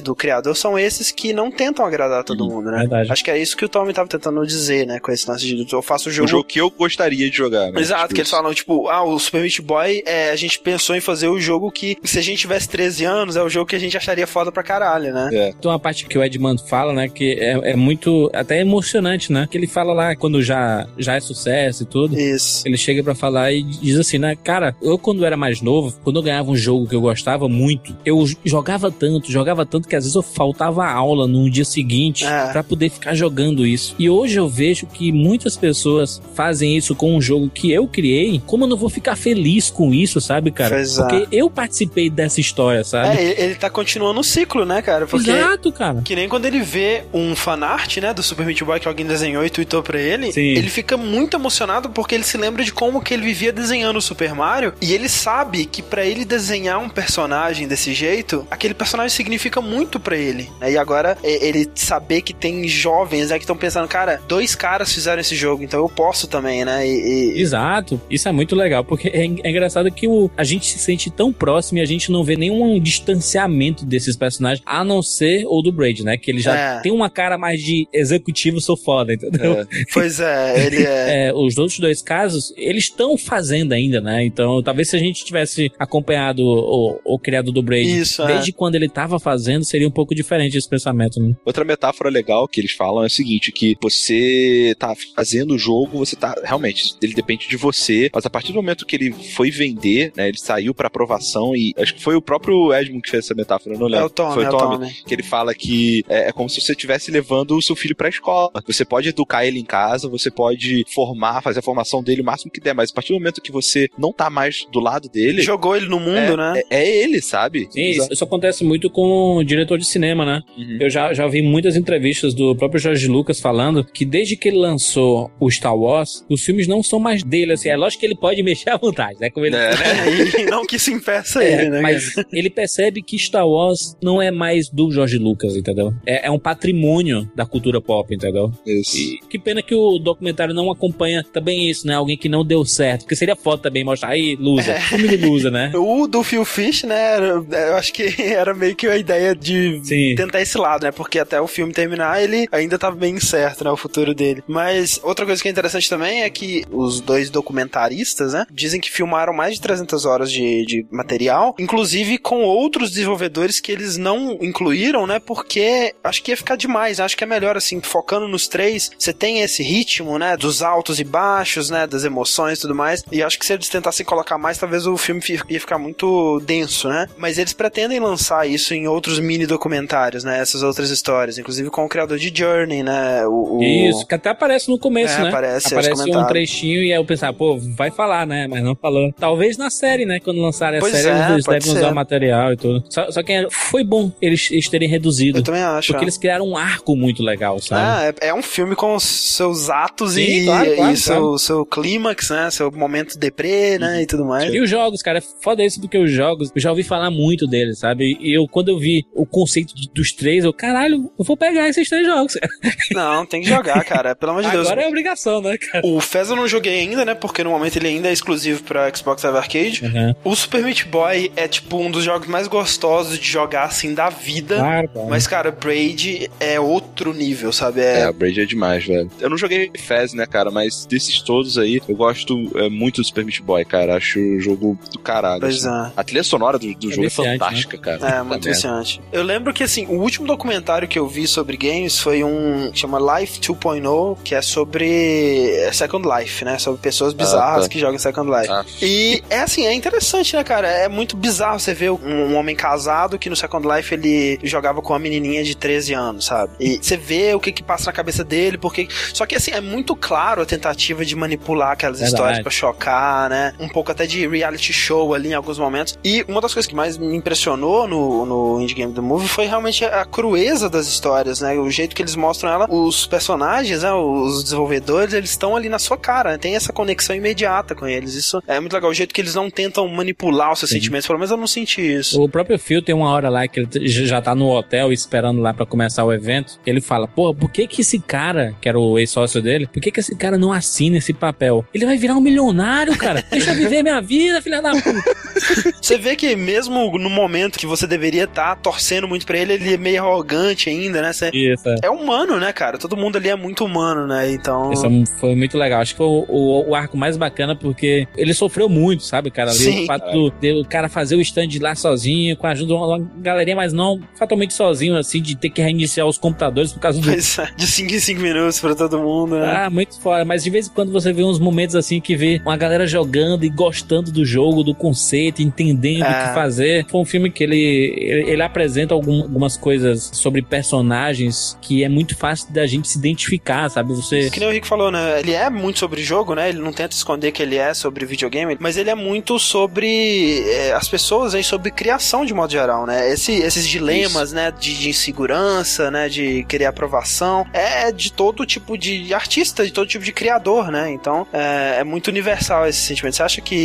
do criador, são esses que não tentam agradar todo mundo, né? verdade. Acho que é isso que o Tommy tava tentando dizer, né, com esse lance de eu faço o jogo. Um jogo que eu gostaria de jogar, né? Exato, Tipo que eles isso. falam, tipo, ah, o Super Meat Boy, é, a gente pensou em fazer o jogo que, se a gente tivesse 13 anos, é o jogo que a gente acharia foda pra caralho, né? É. Tem uma parte que o Edmund fala, né, que é, é muito, até emocionante, né? Que ele fala lá quando já, já é sucesso e tudo. Isso. Ele chega pra falar e diz assim, né? Cara, eu quando era mais novo, quando eu ganhava um jogo que eu gostava muito, eu jogava tanto, jogava tanto que às vezes eu faltava aula no dia seguinte É. pra poder ficar jogando isso. E hoje eu vejo que muitas pessoas fazem isso com um jogo que eu criei. Como eu não vou ficar feliz com isso, sabe, cara? Pois é. Porque eu participei dessa história, sabe? É, ele, tá continuando o ciclo, né, cara? Porque. Exato, cara. Que nem quando ele vê um fanart, né, do Super Meat Boy que alguém desenhou e tweetou pra ele, Sim. ele fica muito emocionado porque ele se lembra de como que ele vivia desenhando o Super Mario e ele sabe que pra ele desenhar um personagem desse jeito, aquele personagem significa muito pra ele. né? E agora é, ele saber que tem jovens né, que estão pensando, cara, dois caras fizeram esse jogo, então eu posso também, né? E, e- Exato, isso é muito legal, porque é, é engraçado que o, a gente se sente tão próximo e a gente não vê nenhum distanciamento desses personagens, a não ser o do Braid, né? Que ele já É. tem uma cara mais de executivo, sou foda, entendeu? É. Pois é, ele é. É, os outros dois casos, eles estão fazendo ainda, né? Então, talvez se a gente tivesse acompanhado o, o, criado do Braid Isso, é. desde quando ele tava tava fazendo, seria um pouco diferente esse pensamento, né? Outra metáfora legal que eles falam é o seguinte, que você tá fazendo o jogo, você tá, realmente, ele depende de você, mas a partir do momento que ele foi vender, né, ele saiu pra aprovação e acho que foi o próprio Edmund que fez essa metáfora, não lembro. É o Tommy, foi é o Tommy. que ele fala que é, é como se você estivesse levando o seu filho pra escola. Você pode educar ele em casa, você pode formar, fazer a formação dele o máximo que der, mas a partir do momento que você não tá mais do lado dele, Jogou ele no mundo, é, né? é, é ele, sabe? Sim, isso, isso acontece muito com diretor de cinema, né? Uhum. Eu já, já ouvi muitas entrevistas do próprio Jorge Lucas falando que desde que ele lançou o Star Wars, os filmes não são mais dele, assim. É lógico que ele pode mexer à vontade, né? Como ele É, né? Não que isso impeça É, ele, né? mas ele percebe que Star Wars não é mais do Jorge Lucas, entendeu? É, é um patrimônio da cultura pop, entendeu? Isso. E que pena que o documentário não acompanha também isso, né? Alguém que não deu certo. Porque seria foda também mostrar aí, loser. Filme de loser, né? O do Phil Fish, né? Eu acho que era meio que a ideia de Sim. tentar esse lado, né? Porque até o filme terminar, ele ainda tava bem incerto, né? O futuro dele. Mas outra coisa que é interessante também é que os dois documentaristas, né? Dizem que filmaram mais de 300 horas de, de material, inclusive com outros desenvolvedores que eles não incluíram, né? Porque acho que ia ficar demais. Acho que é melhor, assim, focando nos três, você tem esse ritmo, né? Dos altos e baixos, né? Das emoções e tudo mais. E acho que se eles tentassem colocar mais, talvez o filme fi- ia ficar muito denso, né? Mas eles pretendem lançar isso em outros mini documentários, né? Essas outras histórias, inclusive com o criador de Journey, né? O, o- Isso, que até aparece no começo, É, né? aparece, aparece um trechinho e aí eu pensava, pô, vai falar, né? Mas não falou. Talvez na série, né? Quando lançarem a Pois série, é, eles devem usar o material e tudo. Só, só que é- foi bom eles, eles terem reduzido. Eu também acho. Porque é. eles criaram um arco muito legal, sabe? Ah, é, é um filme com seus atos Sim, e, claro, claro, e seu, claro. seu clímax, né? Seu momento deprê, né? E tudo mais. E os jogos, cara, é foda isso porque os jogos, eu já ouvi falar muito deles, sabe? E eu, quando eu vi o conceito de- dos três, eu, caralho, eu vou pegar esses três jogos. Não, tem que jogar, cara. Pelo amor de Deus. Agora é obrigação, né, cara? O Fez eu não joguei ainda, né? Porque no momento ele ainda é exclusivo pra Xbox Live Arcade. Uhum. O Super Meat Boy é, tipo, um dos jogos mais gostosos de jogar, assim, da vida. Claro, claro. Mas, cara, Braid é outro nível, sabe? É, É, Braid é demais, velho. Eu não joguei Fez, né, cara, mas desses todos aí, eu gosto é, muito do Super Meat Boy, cara. Acho o jogo do caralho. Pois assim. é. A trilha sonora do, do É jogo é viciante, fantástica, cara. É, muito. Viciante. Eu lembro que, assim, o último documentário que eu vi sobre games foi um que chama Life 2.0, que é sobre Second Life, né? Sobre pessoas bizarras tá. que jogam Second Life. Ah. E é assim, é interessante, né, cara? É muito bizarro você ver um, um homem casado que no Second Life ele jogava com uma menininha de 13 anos, sabe? E você vê o que que passa na cabeça dele, porque. Só que assim, é muito claro a tentativa de manipular aquelas Verdade. histórias pra chocar, né? Um pouco até de reality show ali em alguns momentos. E uma das coisas que mais me impressionou no, no Indie Game do Movie foi realmente a crueza das histórias, né? O jeito que eles mostram ela, os personagens, né? Os desenvolvedores, eles estão ali na sua cara, né? Tem essa conexão imediata com eles. Isso é muito legal. O jeito que eles não tentam manipular os seus sentimentos, pelo menos eu não senti isso. O próprio Phil tem uma hora lá que ele já tá no hotel esperando lá pra começar o evento. Ele fala, pô, por que que esse cara, que era o ex-sócio dele, por que que esse cara não assina esse papel? Ele vai virar um milionário, cara. Deixa eu viver minha vida, filha da puta. Você vê que mesmo no momento que você deveria estar torcendo muito pra ele, ele é meio arrogante ainda, né? Você- Isso, é. É humano, né, cara? Todo mundo ali é muito humano, né? Então. Isso foi muito legal. Acho que foi o, o- o arco mais bacana porque ele sofreu muito, sabe, cara? Ali, Sim. o fato do, de o cara fazer o stand lá sozinho, com a ajuda de uma, uma galerinha, mas não fatalmente sozinho, assim, de ter que reiniciar os computadores por causa do. É, de 5 em 5 minutos pra todo mundo, né? Ah, muito fora. Mas de vez em quando você vê uns momentos assim que vê uma galera jogando e gostando do jogo, do conceito, entendendo É. o que fazer. Foi um filme que ele, ele, ele apresenta algum- algumas coisas sobre personagens que é muito fácil da gente se identificar, sabe? Você. Que nem o Rick falou, né? Ele é muito sobre jogo, né? Ele não tenta esconder que ele é sobre videogame, mas ele é muito sobre é, as pessoas aí, sobre criação de modo geral, né? Esse- esses dilemas, né? De, de insegurança, né? De querer aprovação. É de todo tipo de artista, de todo tipo de criador, né? Então é, é muito universal esse sentimento. Você acha que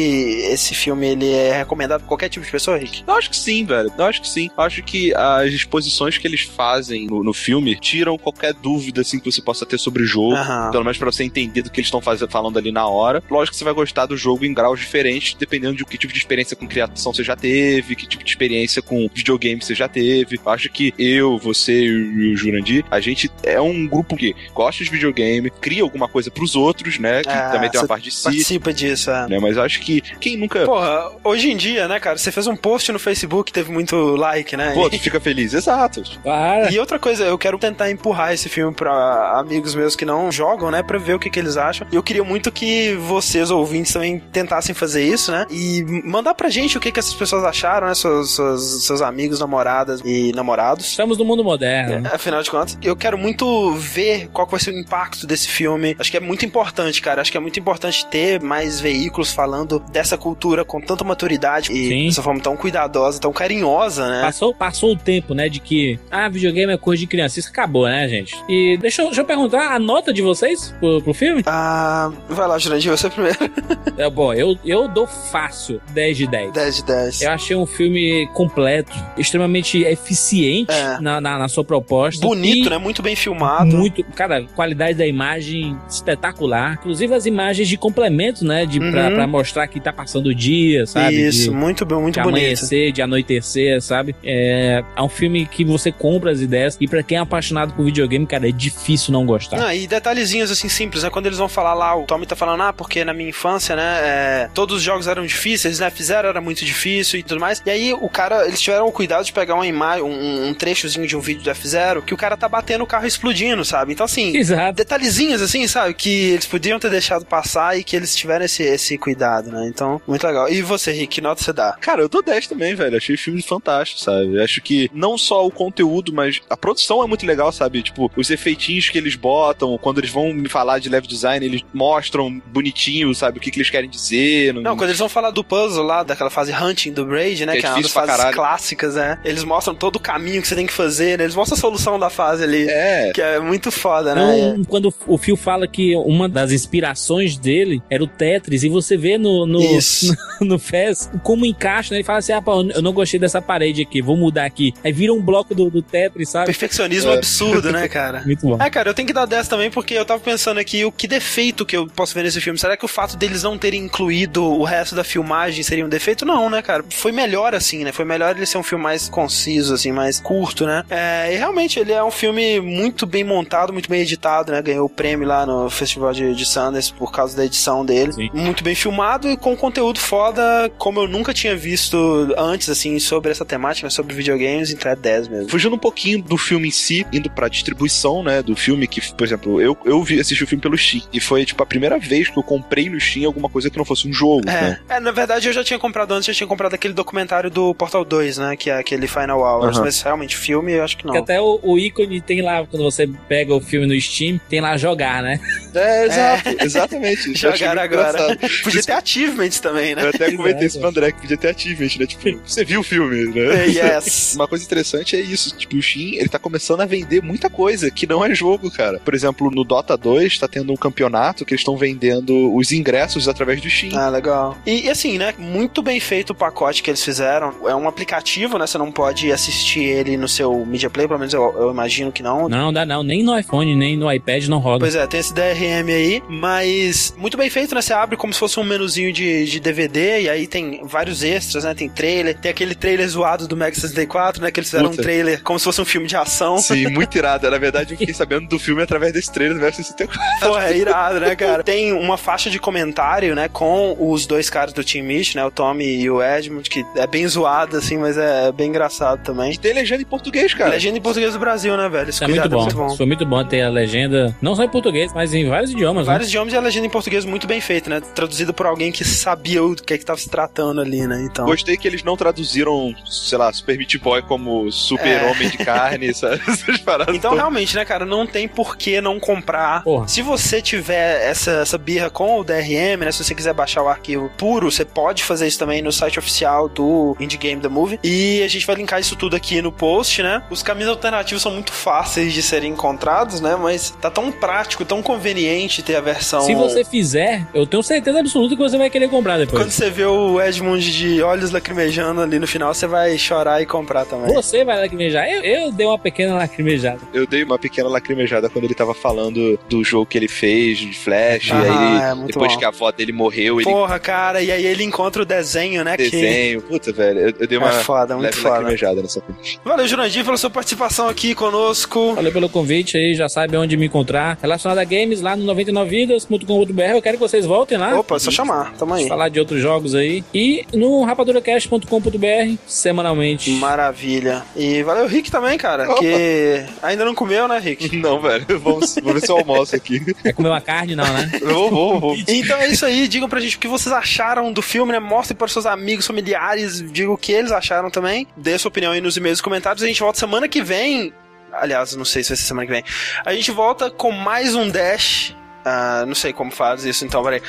esse filme ele é recomendado pra qualquer tipo de pessoa, Rick? Eu acho que sim, velho. Eu acho que sim. Eu acho que as exposições que eles fazem no, no filme tiram qualquer dúvida assim que você possa ter sobre o jogo. Aham. Pelo menos pra você entender do que eles estão falando ali na hora. Lógico que você vai gostar do jogo em graus diferentes, dependendo de que tipo de experiência com criação você já teve, que tipo de experiência com videogame você já teve. Eu acho que eu, você e o Jurandir, a gente é um grupo que gosta de videogame, cria alguma coisa pros outros, né? Que É, também tem uma parte de si. Participa disso, é. Né, mas eu acho que quem nunca. Porra, hoje em dia, né, cara, você fez um post no Facebook, teve muito like, né? Pô, tu fica feliz, exato. Para. E outra coisa, eu quero tentar empurrar esse filme pra amigos meus que não jogam, né? Pra ver o que, que eles acham. E eu queria muito que vocês, ouvintes, também tentassem fazer isso, né? E mandar pra gente o que, que essas pessoas acharam, né? Seus, seus, seus amigos, namoradas e namorados. Estamos no mundo moderno. né? Afinal de contas, eu quero muito ver qual que vai ser o impacto desse filme. Acho que é muito importante, cara. Acho que é muito importante ter mais veículos falando dessa cultura com tanta maturidade e Sim. dessa forma tão cuidadosa, tão carinhosa, né? Passou, passou o tempo, né, de que, ah, videogame é coisa de criança. Isso acabou, né, gente? E deixa eu, deixa eu perguntar a nota de vocês pro, pro filme. Ah, vai lá, Jurandir, você primeiro. É, bom, eu, eu dou fácil 10 de 10. 10 de 10. Eu achei um filme completo, extremamente eficiente É. na, na, na sua proposta. Bonito, né? Muito bem filmado. Muito, cara, qualidade da imagem espetacular. Inclusive as imagens de complemento, né? De, pra, Uhum. pra mostrar que tá passando o dia, sabe? Isso, De- muito bom, muito de bonito. amanhecer, de anoitecer, sabe? É, é um filme que você compra as ideias e pra quem é apaixonado por videogame, cara, é difícil não gostar. Ah, e detalhezinhos assim simples, né? Quando eles vão falar lá, o Tommy tá falando, ah, porque na minha infância, né, é, todos os jogos eram difíceis, né? Fizeram era muito difícil e tudo mais. E aí o cara, eles tiveram o cuidado de pegar uma imagem, um, um trechozinho de um vídeo do F0 que o cara tá batendo o carro explodindo, sabe? Então assim, Exato. detalhezinhos assim, sabe? Que eles podiam ter deixado passar e que eles tiveram esse, esse cuidado, né? Então, muito legal. E você, Rick, que nota você dá? Cara, eu dou 10 também, velho. Achei o filme fantástico, sabe? Acho que não só o conteúdo, mas a produção é muito legal, sabe? Tipo, os efeitinhos que eles botam, quando eles vão me falar de level design, eles mostram bonitinho, sabe? O que, que eles querem dizer. Não, quando eles vão falar do puzzle lá, daquela fase Hunting do Braid, né? Que é Que, é uma das fases caralho. clássicas, né? Eles mostram todo o caminho que você tem que fazer, né? Eles mostram a solução da fase ali. É. Que é muito foda, né? Então, quando o Phil fala que uma das inspirações dele era o Tetris, e você vê no, no, Isso. no, no FES como encaixa, né? Ele fala assim: ah, pô, eu não gostei dessa parede aqui, vou mudar aqui. Aí vira um bloco do, do Tetris, sabe? Perfeccionismo É. absurdo, né, cara? Muito bom. É, cara, eu tenho que dar 10 também, porque eu tava pensando aqui o que defeito que eu posso ver nesse filme. Será que o fato deles não terem incluído o resto da filmagem seria um defeito? Não, né, cara? Foi melhor assim, né? Foi melhor ele ser um filme mais conciso, assim, mais curto, né? É, e realmente ele é um filme muito bem montado, muito bem editado, né? Ganhou o prêmio lá no Festival de, de Sundance por causa da edição dele. Sim. Muito bem filmado e com conteúdo foda, como eu nunca tinha visto antes, assim, sobre essa temática, né? sobre videogames, então é 10 mesmo. Fugindo um pouquinho do filme em si, indo pra distribuição, né, do filme, que, por exemplo, eu, eu vi, assisti o filme pelo Steam, e foi, tipo, a primeira vez que eu comprei no Steam alguma coisa que não fosse um jogo, né? É, é, na verdade eu já tinha comprado antes, já tinha comprado aquele documentário do Portal 2, né? Que é aquele Final Hours, Aham. mas realmente filme eu acho que não. Que até o, o ícone tem lá, quando você pega o filme no Steam, tem lá jogar, né? É, exato, exatamente. Eu achei Jogar agora. engraçado. Podia ter achievements também, né? Eu até comentei isso pro André, que podia ter achievement, né? Tipo, você viu o filme, né? Yes. Uma coisa interessante é isso, tipo, o Steam, ele tá começando a vender muita coisa que não é jogo, cara. Por exemplo, no Dota 2 tá tendo um campeonato que eles estão vendendo os ingressos através do Steam. Ah, legal. E, e assim, né? Muito bem feito o pacote que eles fizeram. É um aplicativo, né? Você não pode assistir ele no seu Media Play, pelo menos eu, eu imagino que não. Não, dá não. Nem no iPhone, nem no iPad não roda. Pois é, tem esse DRM aí, mas muito bem feito, né? Você abre como se fosse um menuzinho de, de DVD e aí tem vários extras, né? Tem trailer, tem aquele trailer zoado do Mega 64, né? Que eles fizeram Puta. um trailer como se fosse um filme de ação. Sim, muito irado. Na verdade, eu fiquei sabendo do filme através desse trailer do Versus 64. Pô, é irado, né, cara? Tem uma faixa de comentário, né, com os dois caras do Team Meet, né, o Tommy e o Edmund, que é bem zoado, assim, mas é bem engraçado também. E tem legenda em português, cara. Legenda em português do Brasil, né, velho? Isso é muito cuidado bom. é muito bom. Foi muito bom ter a legenda, não só em português, mas em vários idiomas. Vários né? idiomas e a legenda em português muito bem feita, né? Traduzido por alguém que sabia o que é que tava se tratando ali, né? Então. Gostei que eles não traduziram, sei lá, Super Meat Boy como Super É. Homem de Carne, sabe? Essas paradas. Então, todas. realmente, né, cara, não tem por que não comprar. Porra. Se você tiver essa, essa birra com o DRM, né, se você quiser baixar o arquivo puro, você pode fazer isso também no site oficial do Indie Game The Movie. E a gente vai linkar isso tudo aqui no post, né? Os caminhos alternativos são muito fáceis de serem encontrados, né? Mas tá tão prático, tão conveniente ter a versão... Se você fizer, eu tenho certeza absoluta que você vai querer comprar depois. Quando você vê o Edmund de olhos lacrimejando ali no final, você vai chorar e comprar também. Você vai lacrimejar. Eu, eu dei uma pequena lacrimejada. Eu dei uma pequena lacrimejada quando ele tava falando do jogo que ele fez, de Flash, Ah, e aí é depois bom. que a avó dele morreu, ele Porra, cara, e aí ele encontra o desenho, né? Que... desenho. Puta, velho, eu, eu dei uma É foda, muito leve foda. lacrimejada nessa parte. Valeu, Jurandir, pela sua participação aqui conosco. Valeu pelo convite aí, já sabe onde me encontrar. Relacionado a games, lá no 99vidas.com.br. Eu quero que vocês voltem lá. Opa, é só chamar, tamo aí. Falar de outros jogos aí. E no rapaduracast.com.br, semanalmente. Realmente. Maravilha. E valeu, Rick, também, cara, Opa. que ainda não comeu, né, Rick? Não, velho. Vamos, vamos ver se eu almoço aqui. Vai comer uma carne, não, né? Vou, vou, vou. Então é isso aí, digam pra gente o que vocês acharam do filme, né? Mostrem para os seus amigos, familiares, digam o que eles acharam também. Dê sua opinião aí nos e-mails e comentários. A gente volta semana que vem. Aliás, não sei se vai ser semana que vem. A gente volta com mais um Dash. Ah, não sei como faz isso, então, peraí.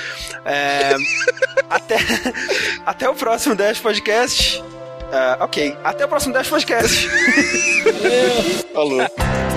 É, até, até o próximo Dash Podcast. Ah, ok, até o próximo Dash Podcast. Falou.